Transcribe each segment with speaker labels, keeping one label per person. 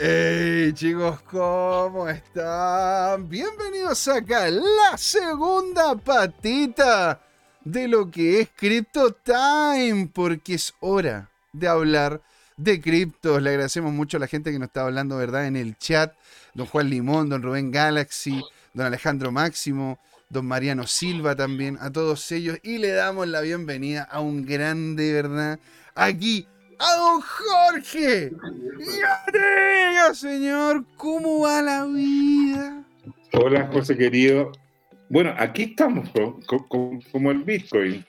Speaker 1: Hey chicos, ¿cómo están? Bienvenidos acá a la segunda patita de lo que es Crypto Time, porque es hora de hablar de criptos. Le agradecemos mucho a la gente que nos está hablando, ¿verdad? En el chat. Don Juan Limón, don Rubén Galaxy, don Alejandro Máximo, don Mariano Silva también, a todos ellos. Y le damos la bienvenida a un grande, ¿verdad? Aquí a don Jorge. Ya señor, ¿cómo va la vida?
Speaker 2: Hola, José querido. Bueno, aquí estamos como el Bitcoin.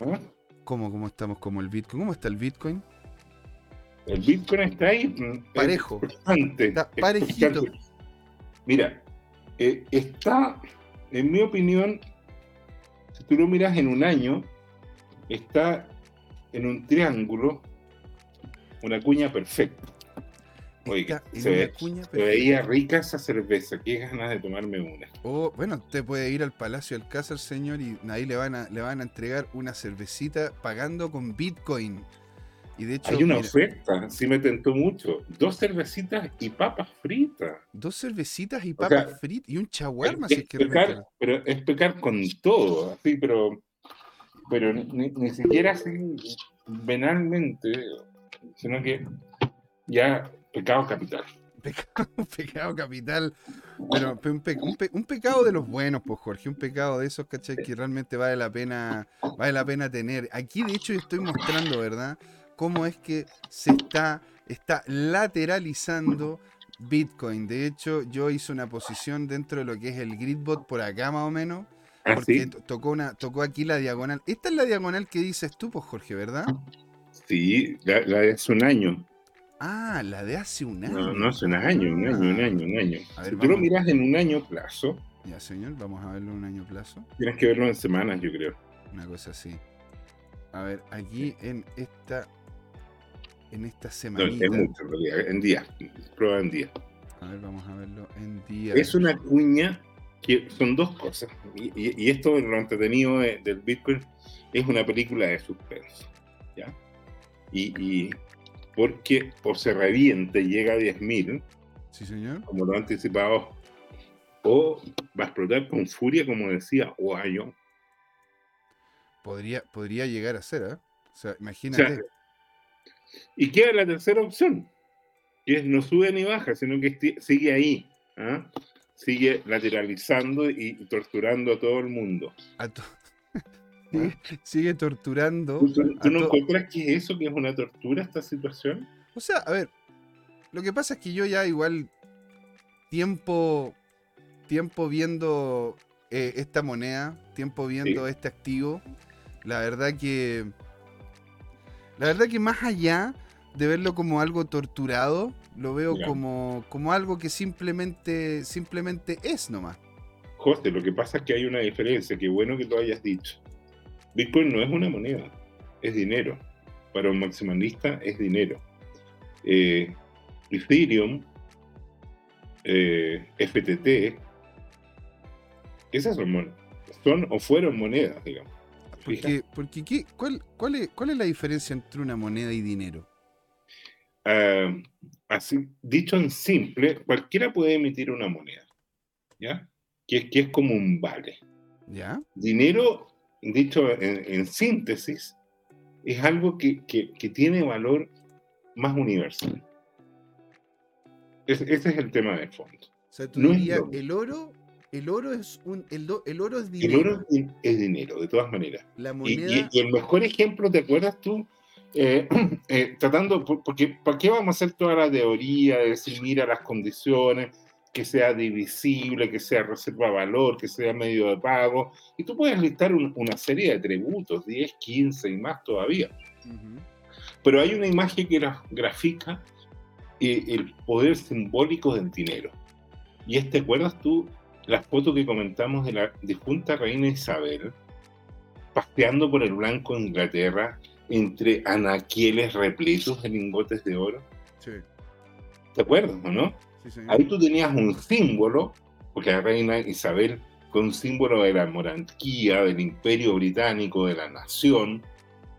Speaker 1: ¿Ah? ¿Cómo, ¿Cómo estamos como el Bitcoin? ¿Cómo está el Bitcoin?
Speaker 2: El Bitcoin está ahí.
Speaker 1: Mm, Parejo.
Speaker 2: está parejito. Mira, eh, está, en mi opinión, si tú lo miras en un año, está en un triángulo una cuña perfecta. Oiga, se, veía rica esa cerveza. Qué ganas de tomarme una.
Speaker 1: Oh, bueno, usted puede ir al Palacio del Alcázar, señor, y ahí le van a, le van a entregar una cervecita pagando con Bitcoin. Y de hecho,
Speaker 2: Hay una oferta, sí me tentó mucho. Dos cervecitas y papas fritas.
Speaker 1: Dos cervecitas y papas fritas y un chaguarma.
Speaker 2: Es, pecar, pero es pecar con todo, así, pero, pero ni, ni siquiera así venalmente sino que ya pecado capital.
Speaker 1: Pecado, capital, pero un, pecado de los buenos, pues Jorge, un pecado de esos, ¿cachai? Que realmente vale la pena, vale la pena tener. Aquí de hecho estoy mostrando, ¿verdad? Cómo es que se está, está lateralizando Bitcoin. De hecho, yo hice una posición dentro de lo que es el Gridbot por acá más o menos.
Speaker 2: ¿Ah,
Speaker 1: porque tocó, una, tocó aquí la diagonal. Esta es la diagonal que dices tú, pues Jorge, ¿verdad?
Speaker 2: Sí, la, de hace un año.
Speaker 1: Ah, la de hace un año.
Speaker 2: No, no hace un año, un año, un año, un año. si tú lo miras en un año plazo.
Speaker 1: Ya, señor, vamos a verlo en un año plazo.
Speaker 2: Tienes que verlo en semanas, yo creo.
Speaker 1: Una cosa así. A ver, aquí en esta. En esta semana.
Speaker 2: No, es mucho en realidad, en días. Prueba en días.
Speaker 1: A ver, vamos a verlo en días.
Speaker 2: Es una cuña que son dos cosas. Y, esto, lo entretenido del Bitcoin, es una película de suspenso. ¿Ya? Y, porque o se reviente y llega a 10.000,
Speaker 1: sí, señor.
Speaker 2: como lo anticipado, o va a explotar con furia, como decía Ohio.
Speaker 1: Podría, podría llegar a ser, ¿eh? O sea, imagínate.
Speaker 2: y queda la tercera opción, que es no sube ni baja, sino que sigue ahí. ¿ah? Sigue lateralizando y torturando a todo el mundo.
Speaker 1: A, sigue, torturando.
Speaker 2: ¿Tú, no encuentras que eso, que es una tortura esta situación?
Speaker 1: O sea, a ver, lo que pasa es que yo ya igual tiempo, tiempo viendo eh, esta moneda, tiempo viendo este activo, la verdad que, la verdad que más allá de verlo como algo torturado, lo veo como, como algo que simplemente, simplemente es nomás.
Speaker 2: José, lo que pasa es que hay una diferencia, qué bueno que lo hayas dicho. Bitcoin no es una moneda, es dinero. Para un maximalista es dinero. Eh, Ethereum, eh, FTT, esas son, son o fueron monedas, digamos.
Speaker 1: Porque, porque cuál, cuál, es, ¿Cuál es la diferencia entre una moneda y dinero?
Speaker 2: Ah, así, dicho en simple, cualquiera puede emitir una moneda, ¿ya? Que, que es como un vale.
Speaker 1: ¿Ya?
Speaker 2: Dinero dicho en, síntesis, es algo que, tiene valor más universal. ese es el tema de fondo.
Speaker 1: O sea, tú dirías, el oro, el oro es un, el, oro es dinero.
Speaker 2: El oro es, dinero, de todas maneras. y, el mejor ejemplo, ¿te acuerdas tú? Eh, eh, tratando, porque ¿para qué vamos a hacer toda la teoría de decir, mira las condiciones? Que sea divisible, que sea reserva valor, que sea medio de pago. Y tú puedes listar una serie de tributos, 10, 15 y más todavía. Pero hay una imagen que grafica eh, el poder simbólico del dinero. Y es, ¿te acuerdas tú la foto que comentamos de la difunta reina Isabel paseando por el blanco de Inglaterra entre anaquieles repletos de lingotes de oro?
Speaker 1: Sí.
Speaker 2: ¿Te acuerdas o Ahí tú tenías un símbolo, porque la reina Isabel fue un símbolo de la monarquía, del imperio británico, de la nación,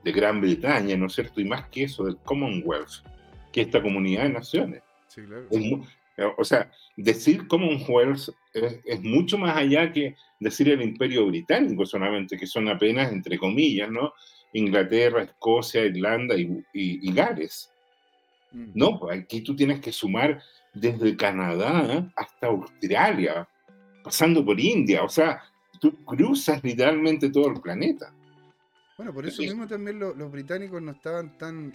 Speaker 2: de Gran Bretaña, ¿no es cierto? Y más que eso, del Commonwealth, que es esta comunidad de naciones. Sí, claro. o sea, decir Commonwealth es, es mucho más allá que decir el imperio británico solamente, que son apenas, entre comillas, ¿no? Inglaterra, Escocia, Irlanda y, Gales. Mm. No, pues aquí tú tienes que sumar desde Canadá hasta Australia, pasando por India, o sea, tú cruzas literalmente todo el planeta.
Speaker 1: Bueno, por eso mismo también los británicos no estaban tan,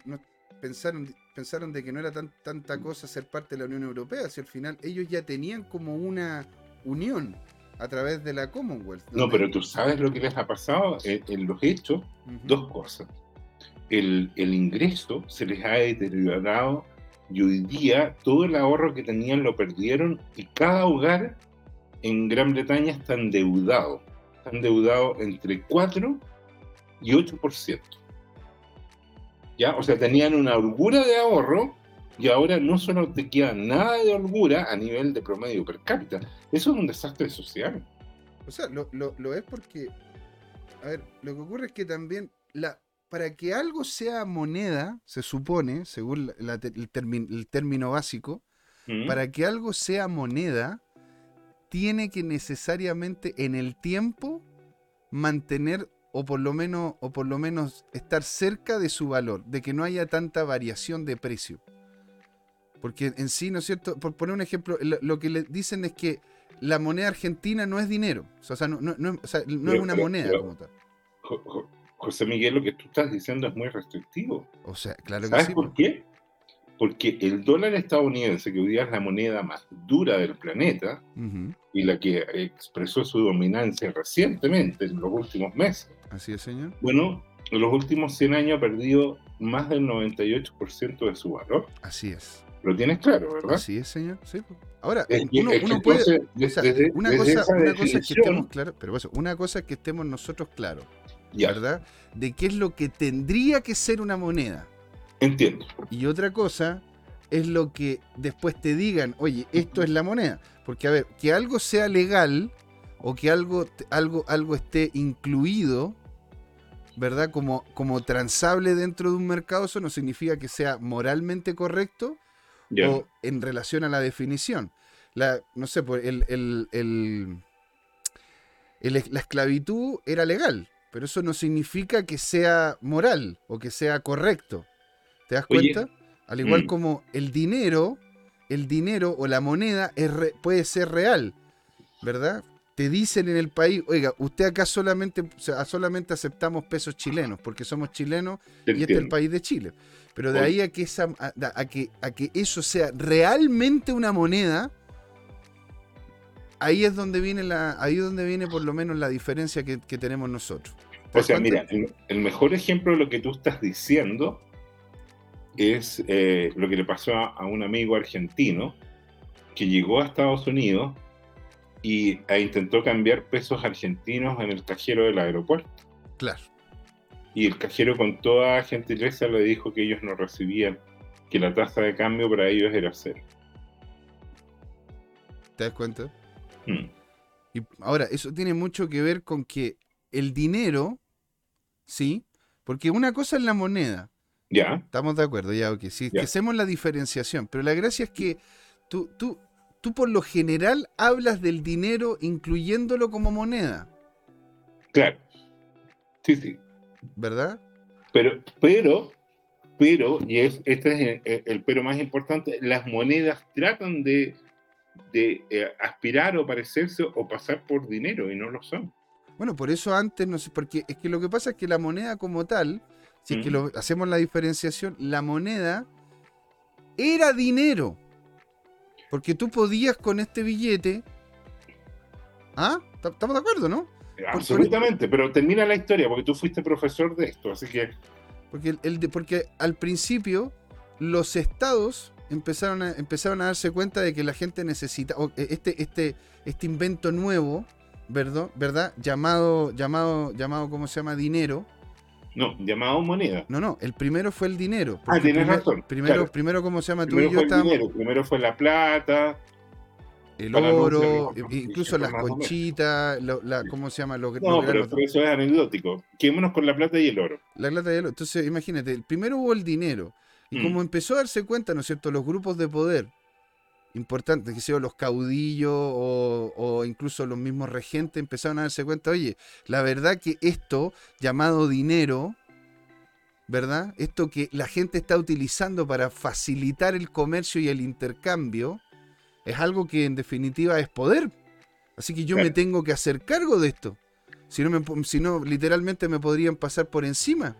Speaker 1: pensaron, pensaron de que no era tan, tanta cosa ser parte de la Unión Europea, si al final ellos ya tenían como una unión a través de la Commonwealth.
Speaker 2: No, pero tú sabes lo que les ha pasado en, los hechos, dos cosas. El, ingreso se les ha deteriorado y hoy día todo el ahorro que tenían lo perdieron y cada hogar en Gran Bretaña está endeudado. Está endeudado entre 4 y 8%. ¿Ya? O sea, tenían una holgura de ahorro y ahora no solo te queda nada de holgura a nivel de promedio per cápita. Eso es un desastre social.
Speaker 1: O sea, lo, es porque, a ver, lo que ocurre es que también la, para que algo sea moneda, se supone, según el, término básico, mm. para que algo sea moneda, tiene que necesariamente en el tiempo mantener o por lo menos o por lo menos estar cerca de su valor, de que no haya tanta variación de precio. Porque en sí, ¿no es cierto? Por poner un ejemplo, lo, que le dicen es que la moneda argentina no es dinero. O sea, no, es una moneda como tal.
Speaker 2: José Miguel, lo que tú estás diciendo es muy restrictivo.
Speaker 1: O sea, claro
Speaker 2: ¿Sabes por qué? Porque el dólar estadounidense, que hoy día es la moneda más dura del planeta y la que expresó su dominancia recientemente, en los últimos meses.
Speaker 1: Así es, señor.
Speaker 2: Bueno, en los últimos 100 años ha perdido más del 98% de su valor.
Speaker 1: Así es.
Speaker 2: Lo tienes claro, ¿verdad?
Speaker 1: Sí, señor. Sí. Ahora, uno, puede. una, cosa, una cosa, es que estemos claros, pero eso, una cosa es que estemos nosotros claros, ¿verdad? De qué es lo que tendría que ser una moneda.
Speaker 2: Entiendo.
Speaker 1: Y otra cosa es lo que después te digan, oye, esto es la moneda. Porque, a ver, que algo sea legal o que algo, algo, algo esté incluido, ¿verdad? Como, como transable dentro de un mercado, eso no significa que sea moralmente correcto o en relación a la definición. La, no sé, pues, el, el, la esclavitud era legal, pero eso no significa que sea moral o que sea correcto. ¿Te das cuenta? Al igual mm. como el dinero, el dinero o la moneda es puede ser real, ¿verdad? Te dicen en el país, oiga, usted acá solamente, solamente aceptamos pesos chilenos, porque somos chilenos y este es el país de Chile. Pero de ahí a que, esa, a, que, a que eso sea realmente una moneda, ahí es donde viene la, ahí es donde viene por lo menos la diferencia que, tenemos nosotros.
Speaker 2: O sea, mira, el, mejor ejemplo de lo que tú estás diciendo es eh, lo que le pasó a, un amigo argentino que llegó a Estados Unidos y e intentó cambiar pesos argentinos en el cajero del aeropuerto.
Speaker 1: Claro
Speaker 2: y el cajero con toda gentileza le dijo que ellos no recibían, que la tasa de cambio para ellos era cero.
Speaker 1: ¿Te das cuenta? Hmm. Y ahora, eso tiene mucho que ver con que el dinero, ¿sí? Porque una cosa es la moneda.
Speaker 2: Ya.
Speaker 1: Estamos de acuerdo, ya, ok. Sí, que hacemos la diferenciación. Pero la gracia es que tú, tú, tú por lo general hablas del dinero incluyéndolo como moneda.
Speaker 2: Claro. Sí, sí.
Speaker 1: ¿verdad?
Speaker 2: Pero, pero, pero, y es, este es el, pero más importante, las monedas tratan de, de eh, aspirar o parecerse o pasar por dinero y no lo son.
Speaker 1: Bueno, por eso antes, no sé, porque es que lo que pasa es que la moneda como tal, si es que lo, hacemos la diferenciación, la moneda era dinero. Porque tú podías con este billete. ¿Ah? ¿Estamos de acuerdo, no?
Speaker 2: Absolutamente, pero termina la historia porque tú fuiste profesor de esto, así que...
Speaker 1: Porque, el, porque al principio los estados empezaron a, empezaron a darse cuenta de que la gente necesita e, este, este, este invento nuevo, ¿verdad? ¿verdad? Llamado, llamado, llamado, ¿cómo se llama? Dinero.
Speaker 2: No, llamado moneda.
Speaker 1: No, no, el primero fue el dinero.
Speaker 2: Ah, tienes razón.
Speaker 1: Primero, primero, ¿cómo se llama?
Speaker 2: Primero fue el dinero, primero fue la plata,
Speaker 1: el oro, incluso las conchitas, ¿cómo se llama?
Speaker 2: no, pero, eso es anecdótico. Quedémonos con la plata y el oro.
Speaker 1: La plata y el oro. Entonces, imagínate, primero hubo el dinero. Y como mm. empezó a darse cuenta, ¿no es cierto?, los grupos de poder, importantes, que sean los caudillos o, incluso los mismos regentes empezaron a darse cuenta, oye, la verdad que esto llamado dinero, ¿verdad? Esto que la gente está utilizando para facilitar el comercio y el intercambio, es algo que en definitiva es poder. Así que yo me tengo que hacer cargo de esto. Si no, me, si no, literalmente me podrían pasar por encima.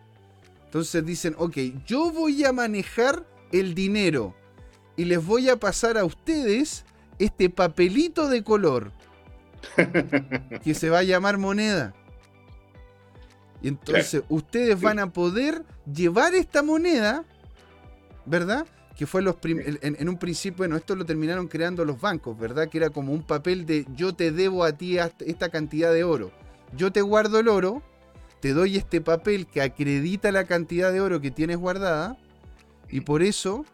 Speaker 1: Entonces dicen, ok, yo voy a manejar el dinero y les voy a pasar a ustedes este papelito de color que se va a llamar moneda. Y entonces ustedes van a poder llevar esta moneda, ¿verdad? Que fue los en, un principio, bueno, esto lo terminaron creando los bancos, ¿verdad? Que era como un papel de yo te debo a ti esta cantidad de oro. Yo te guardo el oro, te doy este papel que acredita la cantidad de oro que tienes guardada, y por eso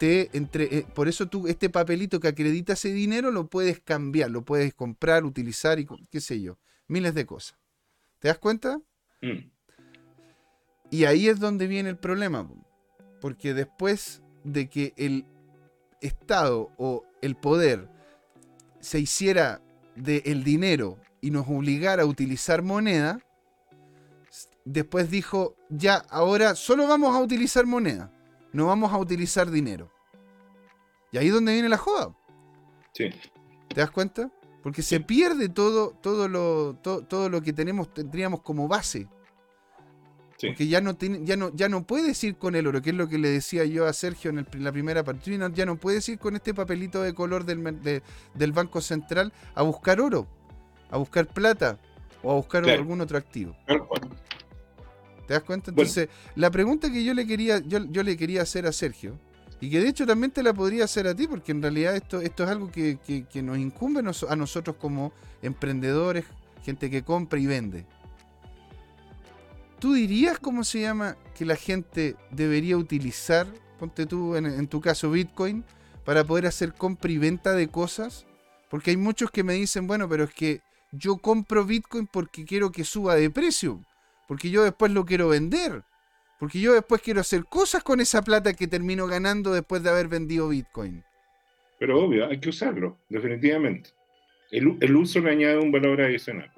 Speaker 1: entre, eh, por eso tú este papelito que acredita ese dinero lo puedes cambiar, lo puedes comprar, utilizar y qué sé yo, miles de cosas. ¿Te das cuenta? Mm. Y ahí es donde viene el problema, porque después de que el Estado o el poder se hiciera del dinero y nos obligara a utilizar moneda, después dijo, ya, ahora solo vamos a utilizar moneda no vamos a utilizar dinero. Y ahí es donde viene la joda.
Speaker 2: Sí.
Speaker 1: ¿Te das cuenta? Porque se pierde todo, todo, lo, todo, lo que tenemos, tendríamos como base. Sí. Porque ya no, tiene, ya, no, ya no puedes ir con el oro, que es lo que le decía yo a Sergio en, la primera partida. Ya no puedes ir con este papelito de color del, del Banco Central a buscar oro, a buscar plata o a buscar algún otro activo. ¿Te das cuenta? Entonces, la pregunta que yo le quería, yo, le quería hacer a Sergio, y que de hecho también te la podría hacer a ti, porque en realidad esto, esto es algo que, nos incumbe a nosotros como emprendedores, gente que compra y vende. ¿Tú dirías cómo se llama que la gente debería utilizar, ponte tú en, en tu caso Bitcoin, para poder hacer compra y venta de cosas? Porque hay muchos que me dicen, bueno, pero es que yo compro Bitcoin porque quiero que suba de precio porque yo después lo quiero vender, porque yo después quiero hacer cosas con esa plata que termino ganando después de haber vendido Bitcoin.
Speaker 2: Pero obvio, hay que usarlo, definitivamente. El, uso le añade un valor adicional.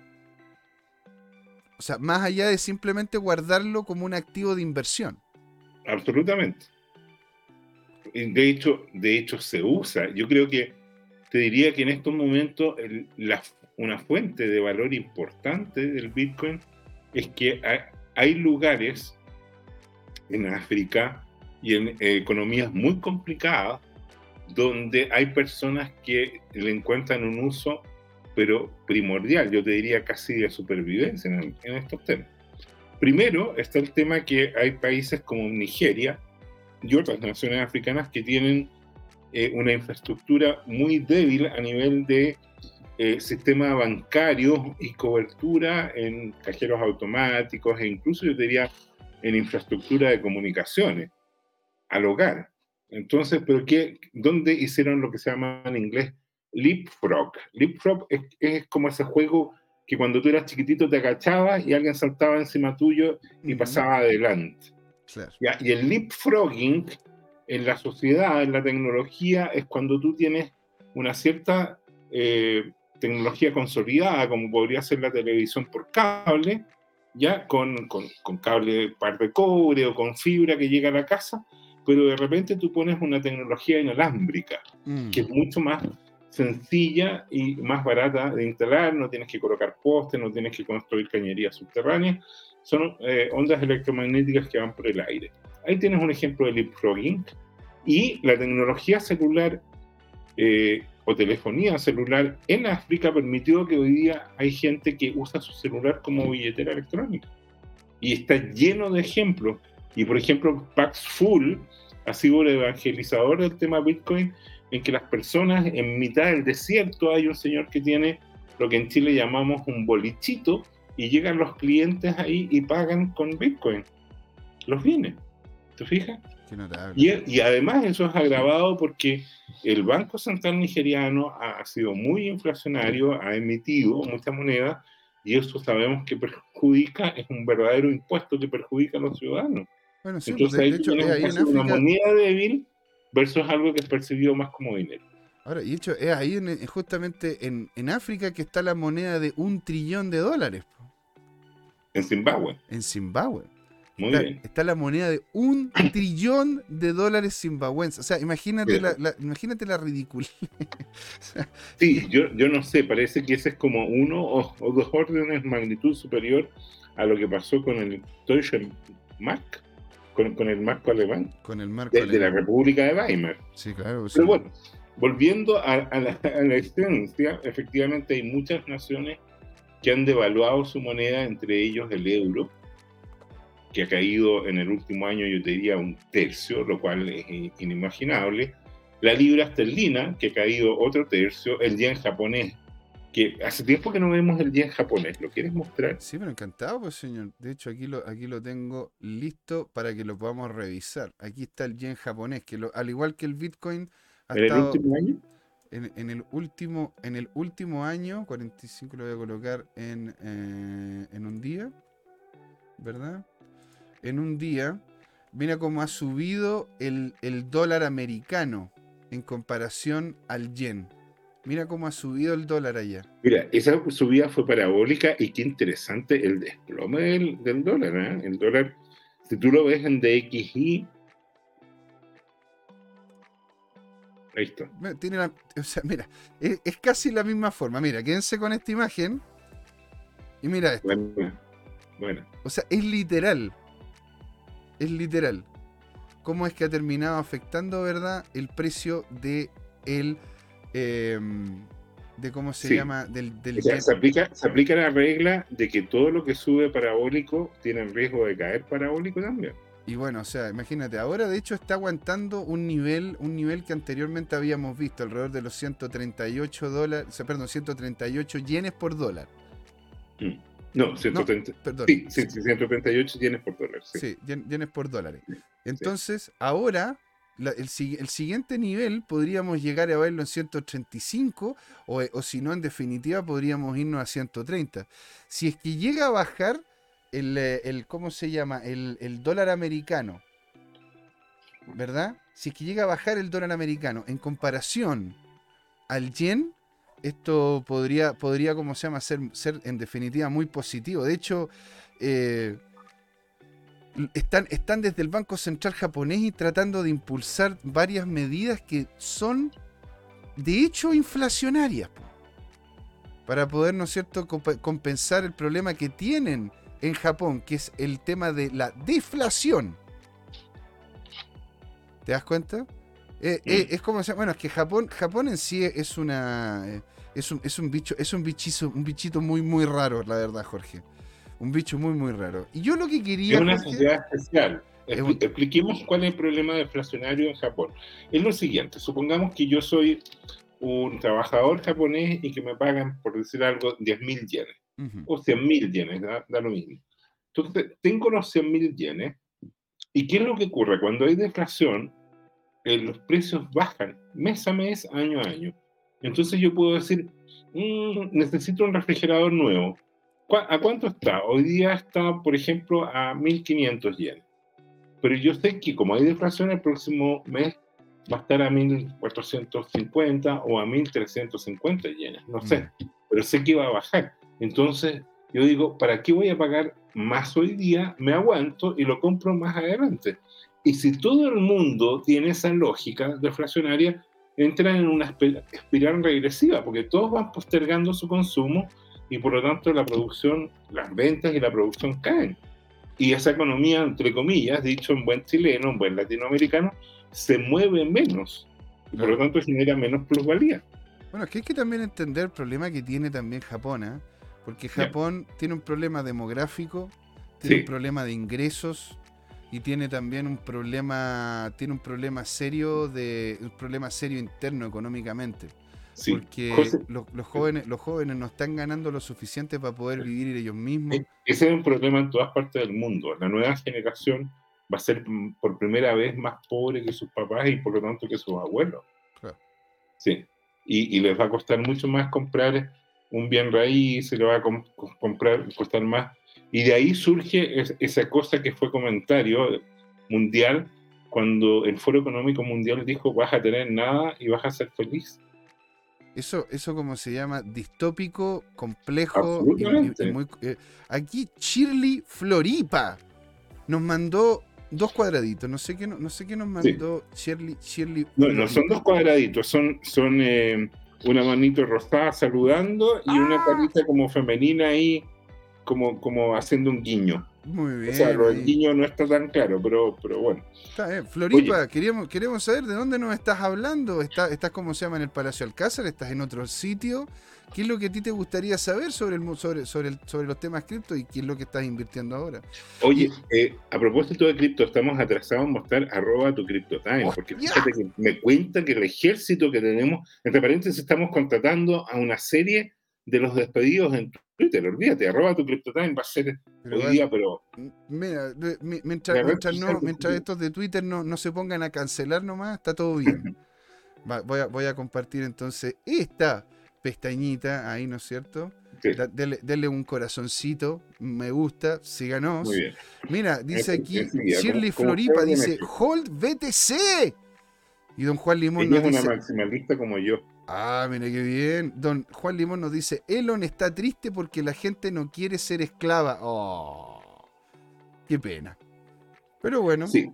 Speaker 1: O sea, más allá de simplemente guardarlo como un activo de inversión.
Speaker 2: Absolutamente. De hecho, de hecho se usa. Yo creo que te diría que en estos momentos una fuente de valor importante del Bitcoin es que hay, lugares en África y en eh, economías muy complicadas donde hay personas que le encuentran un uso, pero primordial, yo te diría casi de supervivencia en, estos temas. Primero está el tema que hay países como Nigeria y otras naciones africanas que tienen eh, una infraestructura muy débil a nivel de eh, sistema bancario y cobertura en cajeros automáticos e incluso yo diría en infraestructura de comunicaciones al hogar. Entonces, ¿pero qué, dónde hicieron lo que se llama en inglés leapfrog? Leapfrog es, es como ese juego que cuando tú eras chiquitito te agachabas y alguien saltaba encima tuyo y pasaba adelante. Y el leapfrogging en la sociedad, en la tecnología, es cuando tú tienes una cierta eh, tecnología consolidada, como podría ser la televisión por cable, ya con, con, con cable par de cobre o con fibra que llega a la casa, pero de repente tú pones una tecnología inalámbrica, mm. que es mucho más sencilla y más barata de instalar, no tienes que colocar postes, no tienes que construir cañerías subterráneas, son eh, ondas electromagnéticas que van por el aire. Ahí tienes un ejemplo de leapfrogging y la tecnología celular eh, o telefonía celular en África permitió que hoy día hay gente que usa su celular como billetera electrónica. Y está lleno de ejemplos. Y por ejemplo, Pax Full ha sido el evangelizador del tema Bitcoin, en que las personas en mitad del desierto hay un señor que tiene lo que en Chile llamamos un bolichito y llegan los clientes ahí y pagan con Bitcoin los bienes. ¿Te fijas? Y, además eso es agravado porque el Banco Central nigeriano ha, sido muy inflacionario, ha emitido mucha moneda y eso sabemos que perjudica, es un verdadero impuesto que perjudica a los ciudadanos. Bueno, sí, Entonces de, hecho, una moneda débil versus algo que es percibido más como dinero.
Speaker 1: Ahora, y hecho, es ahí justamente en, en, África que está la moneda de un trillón de dólares.
Speaker 2: En Zimbabue.
Speaker 1: En Zimbabue.
Speaker 2: Muy
Speaker 1: está,
Speaker 2: bien.
Speaker 1: Está la moneda de un trillón de dólares zimbabuenses. O sea, imagínate la, imagínate la ridícula.
Speaker 2: sí, yo, yo no sé, parece que ese es como uno o, dos órdenes de magnitud superior a lo que pasó con el Deutsche Mark, con, con el marco alemán.
Speaker 1: Con el marco
Speaker 2: de, la República de Weimar.
Speaker 1: Sí, claro.
Speaker 2: Pero bueno, volviendo a, a, la, a la existencia, efectivamente hay muchas naciones que han devaluado su moneda, entre ellos el euro, que ha caído en el último año, yo diría, un tercio, lo cual es inimaginable. La libra esterlina, que ha caído otro tercio. El yen japonés, que hace tiempo que no vemos el yen japonés. ¿Lo quieres mostrar?
Speaker 1: Sí, pero encantado, pues señor. De hecho, aquí lo, aquí lo tengo listo para que lo podamos revisar. Aquí está el yen japonés, que al igual que el Bitcoin...
Speaker 2: Ha ¿En el último año?
Speaker 1: En, el último, en el último año, 45 lo voy a colocar en, eh, en un día, ¿verdad? En un día, mira cómo ha subido el, dólar americano en comparación al yen. Mira cómo ha subido el dólar allá.
Speaker 2: Mira, esa subida fue parabólica y qué interesante el desplome del, dólar. ¿eh? El dólar, si tú lo ves en DXY, ahí está.
Speaker 1: Tiene o sea, mira, es, casi la misma forma. Mira, quédense con esta imagen y mira esto.
Speaker 2: bueno.
Speaker 1: O sea, es literal es literal. ¿Cómo es que ha terminado afectando, verdad, el precio de el em, de cómo se llama del,
Speaker 2: se aplica se aplica la regla de que todo lo que sube parabólico tiene riesgo de caer parabólico también.
Speaker 1: Y bueno, o sea, imagínate, ahora de hecho está aguantando un nivel, un nivel que anteriormente habíamos visto, alrededor de los 138 dólares, perdón, 138 yenes por dólar.
Speaker 2: Mm. No, 130, sí, 138 yenes por dólar.
Speaker 1: Sí, yenes por dólares. Entonces, ahora, el, siguiente nivel podríamos llegar a verlo en 135, o, o, si no, en definitiva, podríamos irnos a 130. Si es que llega a bajar el, eh, el ¿cómo se llama? El, el dólar americano, ¿verdad? Si es que llega a bajar el dólar americano en comparación al yen, esto podría, podría como se llama, ser, ser en definitiva muy positivo. De hecho, eh, están, están desde el Banco Central japonés y tratando de impulsar varias medidas que son, de hecho, inflacionarias. Para poder, ¿no es cierto?, compensar el problema que tienen en Japón, que es el tema de la deflación. ¿Te das cuenta? Eh, eh, mm. es como, bueno, es que Japón, Japón en sí es una, es un, es un bicho, es un bichizo, un bichito muy, muy raro, la verdad, Jorge. Un bicho muy, muy raro. Y yo lo que quería.
Speaker 2: Es una sociedad especial. Expliquemos cuál es el problema deflacionario en Japón. Es lo siguiente: supongamos que yo soy un trabajador japonés y que me pagan, por decir algo, 10.000 yenes o 100.000 yenes, da, da, lo mismo. Entonces, tengo los 100.000 yenes. ¿Y qué es lo que ocurre? Cuando hay deflación, eh, los precios bajan mes a mes, año a año. Entonces yo puedo decir, mm, necesito un refrigerador nuevo. ¿A cuánto está? Hoy día está, por ejemplo, a 1.500 yenes. Pero yo sé que como hay deflación, el próximo mes va a estar a 1.450 o a 1.350 yenes. No sé, mm. pero sé que va a bajar. Entonces yo digo, ¿para qué voy a pagar más hoy día? Me aguanto y lo compro más adelante. Y si todo el mundo tiene esa lógica deflacionaria, entran en una espiral regresiva, porque todos van postergando su consumo y por lo tanto la producción, las ventas y la producción caen. Y esa economía, entre comillas, dicho en buen chileno, en buen latinoamericano, se mueve menos. Y por lo tanto genera menos plusvalía.
Speaker 1: Bueno, es que hay que también entender el problema que tiene también Japón, ¿eh? porque Japón tiene un problema demográfico, tiene un problema de ingresos, y tiene también un problema, tiene un problema serio de, un problema serio interno económicamente. porque los, jóvenes, los jóvenes no están ganando lo suficiente para poder vivir ellos mismos.
Speaker 2: Ese es un problema en todas partes del mundo. La nueva generación va a ser por primera vez más pobre que sus papás y por lo tanto que sus abuelos. Sí. Y, y, les va a costar mucho más comprar un bien raíz, se le va a comprar, costar más y de ahí surge esa cosa que fue comentario mundial cuando el Foro Económico Mundial dijo vas a tener nada y vas a ser feliz.
Speaker 1: Eso, eso como se llama, distópico, complejo. Y, muy, eh, aquí Shirley Floripa nos mandó dos cuadraditos. No sé qué, no, sé qué nos mandó Shirley, Shirley.
Speaker 2: No, no son dos cuadraditos, son, son eh, una manito rosada saludando y una ah. carita como femenina ahí, como, como haciendo un guiño.
Speaker 1: Muy bien.
Speaker 2: O sea, guiño no está tan claro, pero, pero bueno.
Speaker 1: Está bien. Floripa, queríamos, queremos saber de dónde nos estás hablando. ¿Estás, estás, como se llama, en el Palacio Alcázar? ¿Estás en otro sitio? ¿Qué es lo que a ti te gustaría saber sobre, el, sobre, sobre, sobre los temas cripto y qué es lo que estás invirtiendo ahora?
Speaker 2: Oye, eh, a propósito de cripto, estamos atrasados en mostrar arroba tu CryptoTime, porque fíjate que me cuenta que el ejército que tenemos, entre paréntesis, estamos contratando a una serie de los despedidos en Twitter, olvídate, arroba tu CryptoTime va a ser hoy día, pero...
Speaker 1: Mira, mientras, mientras, estos de Twitter no, no, se pongan a cancelar nomás, está todo bien. voy, a, voy a compartir entonces esta pestañita ahí, ¿no es cierto? Denle, un corazoncito, me gusta, síganos. Muy bien. Mira, dice aquí Shirley Floripa, dice Hold BTC. Y don Juan Limón
Speaker 2: nos es una maximalista como yo.
Speaker 1: Ah, mira qué bien. Don Juan Limón nos dice, Elon está triste porque la gente no quiere ser esclava. Oh, qué pena. Pero bueno.
Speaker 2: Sí.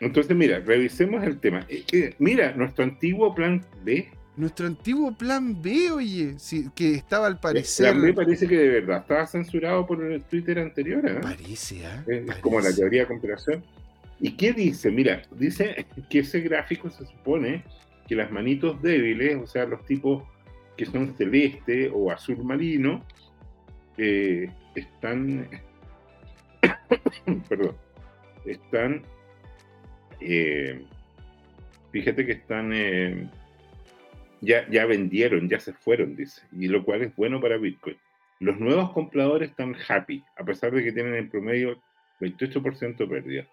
Speaker 2: Entonces, mira, revisemos el tema. Eh, mira, nuestro antiguo plan B.
Speaker 1: Nuestro antiguo plan B, oye, que estaba al parecer.
Speaker 2: plan B parece que de verdad estaba censurado por el Twitter anterior. ¿eh?
Speaker 1: Parece, ¿eh?
Speaker 2: Es como la teoría de comparación. ¿Y qué dice? Mira, dice que ese gráfico se supone que las manitos débiles, o sea, los tipos que son celeste o azul marino, eh, están, perdón, están, eh, fíjate que están, eh, ya, ya vendieron, ya se fueron, dice, y lo cual es bueno para Bitcoin. Los nuevos compradores están happy, a pesar de que tienen en promedio 28% de pérdida.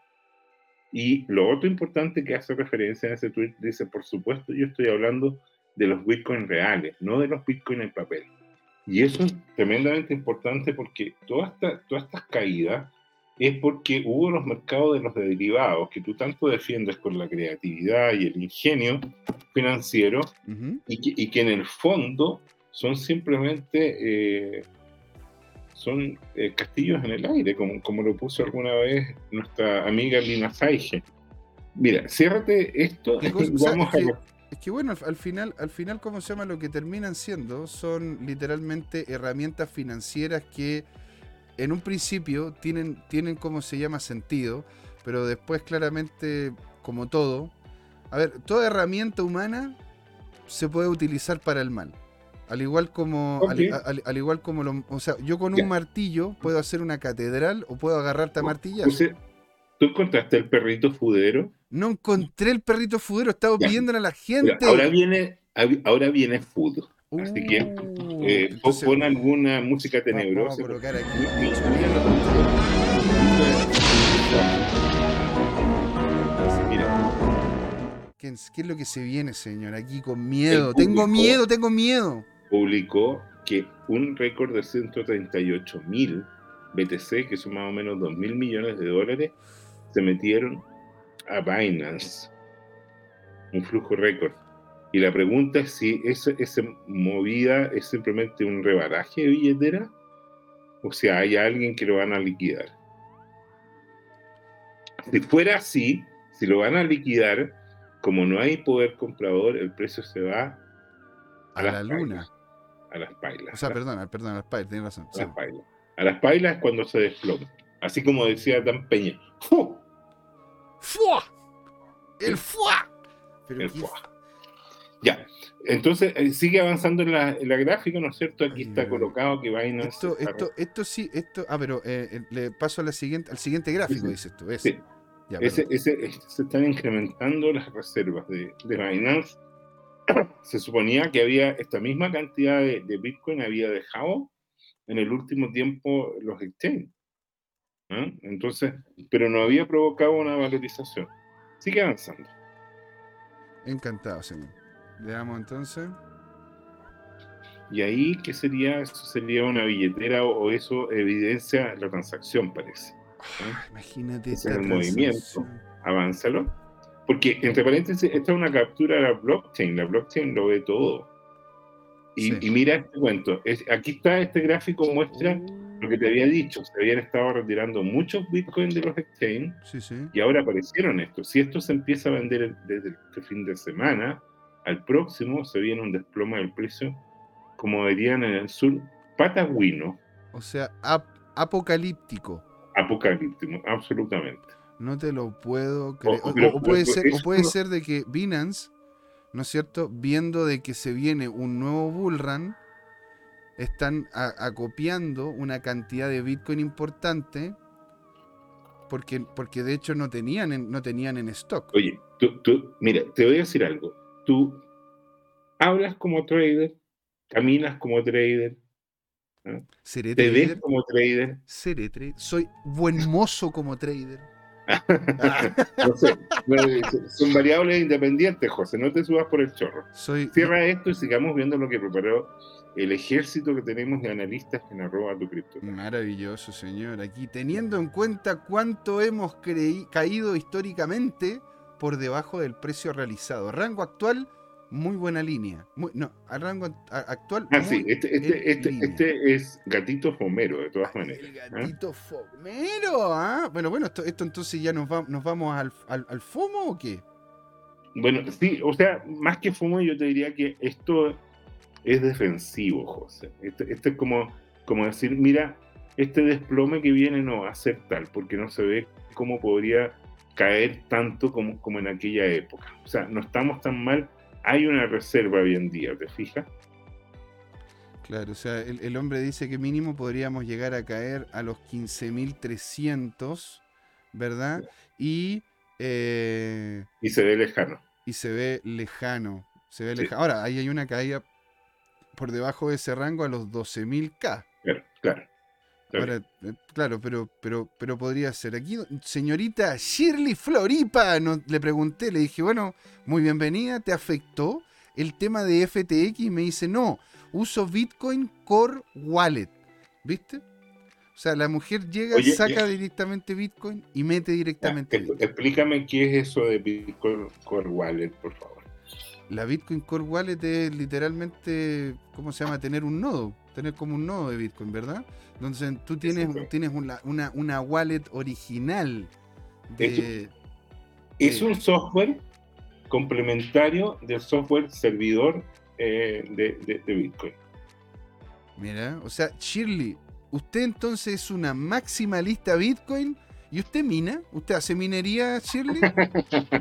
Speaker 2: Y lo otro importante que hace referencia en ese tweet dice, por supuesto, yo estoy hablando de los bitcoins reales, no de los bitcoins en papel. Y eso es tremendamente importante porque todas esta, todas estas caídas es porque hubo los mercados de los derivados que tú tanto defiendes con la creatividad y el ingenio financiero y, que, y, que, en el fondo son simplemente eh, son eh, castillos en el aire, como, como lo puso alguna vez nuestra amiga Lina Saige. Mira, ciérrate esto
Speaker 1: y vamos a... Es que bueno, al final, al final, ¿cómo se llama? Lo que terminan siendo son literalmente herramientas financieras que en un principio tienen, tienen como se llama sentido, pero después claramente, como todo, a ver, toda herramienta humana se puede utilizar para el mal. Al igual como, al, igual como lo, o sea, yo con un martillo puedo hacer una catedral o puedo agarrarte a martillas.
Speaker 2: ¿Tú encontraste el perrito fudero?
Speaker 1: No encontré el perrito fudero, estaba pidiéndole a la gente.
Speaker 2: ahora viene, ahora viene food. Así que uh, eh, pon alguna música tenebrosa. Vamos a aquí.
Speaker 1: ¿Qué, ¿Qué es lo que se viene, señor? Aquí con miedo. Tengo miedo, tengo miedo
Speaker 2: publicó que un récord de 138 mil BTC, que son más o menos 2 mil millones de dólares, se metieron a Binance. Un flujo récord. Y la pregunta es si esa, esa movida es simplemente un rebaraje de billetera o si hay alguien que lo van a liquidar. Si fuera así, si lo van a liquidar, como no hay poder comprador, el precio se va
Speaker 1: a, la luna
Speaker 2: a las pailas.
Speaker 1: O sea, perdón, perdón, a las pailas, tienes razón.
Speaker 2: A las pailas. A las pailas es cuando se desploma. Así como decía Dan Peña. ¡Fu!
Speaker 1: ¡Fua! ¡El fuá!
Speaker 2: el fuá. Ya, entonces eh, sigue avanzando en la, en la, gráfica, ¿no es cierto? Aquí está colocado que Binance.
Speaker 1: Esto, esto, esto sí, esto. Ah, pero eh, eh, le paso a la siguiente, al siguiente gráfico, dice esto. Ese. Sí.
Speaker 2: Ya, ese, ese, se están incrementando las reservas de, de Binance se suponía que había esta misma cantidad de, Bitcoin había dejado en el último tiempo los exchanges. Entonces, pero no había provocado una valorización. Sigue avanzando.
Speaker 1: Encantado, señor. Veamos entonces.
Speaker 2: Y ahí, ¿qué sería? Eso sería una billetera o, eso evidencia la transacción, parece.
Speaker 1: Ah, imagínate.
Speaker 2: Ese es el movimiento. Avánzalo. Porque, entre paréntesis, esta es una captura de la blockchain. La blockchain lo ve todo. Y, mira este cuento. aquí está este gráfico, muestra lo que te había dicho. Se habían estado retirando muchos bitcoins de los exchanges y ahora aparecieron estos. Si esto se empieza a vender desde este fin de semana, al próximo se viene un desplome del precio, como dirían en el sur, patagüino.
Speaker 1: O sea, apocalíptico.
Speaker 2: Apocalíptico, absolutamente.
Speaker 1: No te lo puedo creer. O, puede, ser, o puede ser de que Binance ¿no es cierto? Viendo de que se viene un nuevo bullrun, están acopiando una cantidad de Bitcoin importante porque, porque de hecho no tenían en, no tenían en stock.
Speaker 2: Oye, tú, tú, mira, te voy a decir algo. Tú hablas como trader, caminas como trader,
Speaker 1: ¿Seré
Speaker 2: te ves como trader.
Speaker 1: Seré trader. Soy buen mozo como trader.
Speaker 2: no sé, son variables independientes, José, no te subas por el chorro. Cierra esto y sigamos viendo lo que preparó el ejército que tenemos de analistas en arroba tu cripto.
Speaker 1: Maravilloso, señor. Aquí, teniendo en cuenta cuánto hemos caído históricamente por debajo del precio realizado. Rango actual, muy buena línea. no, al rango actual.
Speaker 2: Ah, sí, este, este, este, este, es gatito fomero, de todas maneras. El
Speaker 1: ¿ah? gatito fomero, ¿ah? Bueno, bueno, esto, esto entonces ya nos, va, nos vamos al, al, FOMO o qué?
Speaker 2: Bueno, sí, o sea, más que FOMO, yo te diría que esto es defensivo, José. Esto, esto es como, como decir, mira, este desplome que viene no va a ser tal, porque no se ve cómo podría caer tanto como, como en aquella época. O sea, no estamos tan mal hay una reserva hoy en día, ¿te fijas?
Speaker 1: Claro, o sea, el, hombre dice que mínimo podríamos llegar a caer a los 15.300, ¿verdad? Y... Eh,
Speaker 2: y se ve lejano.
Speaker 1: Y se ve lejano. Se ve lejano. Ahora, ahí hay una caída por debajo de ese rango a los 12.000K.
Speaker 2: Claro, claro.
Speaker 1: Ahora, eh, claro, pero, pero, pero podría ser. Aquí, señorita Shirley Floripa, no, le pregunté, le dije, bueno, muy bienvenida, ¿te afectó el tema de FTX? Y me dice, no, uso Bitcoin Core Wallet. ¿Viste? O sea, la mujer llega, saca directamente Bitcoin y mete directamente.
Speaker 2: explícame qué es eso de Bitcoin Core Wallet, por favor.
Speaker 1: La Bitcoin Core Wallet es literalmente, ¿cómo se llama? Tener un nodo, tener como un nodo de Bitcoin, ¿verdad? Entonces tú tienes, tienes una, una, wallet original.
Speaker 2: es, un software complementario del software servidor eh, de, de, Bitcoin.
Speaker 1: Mira, o sea, Shirley, usted entonces es una maximalista Bitcoin ¿Y usted mina? ¿Usted hace minería, Shirley?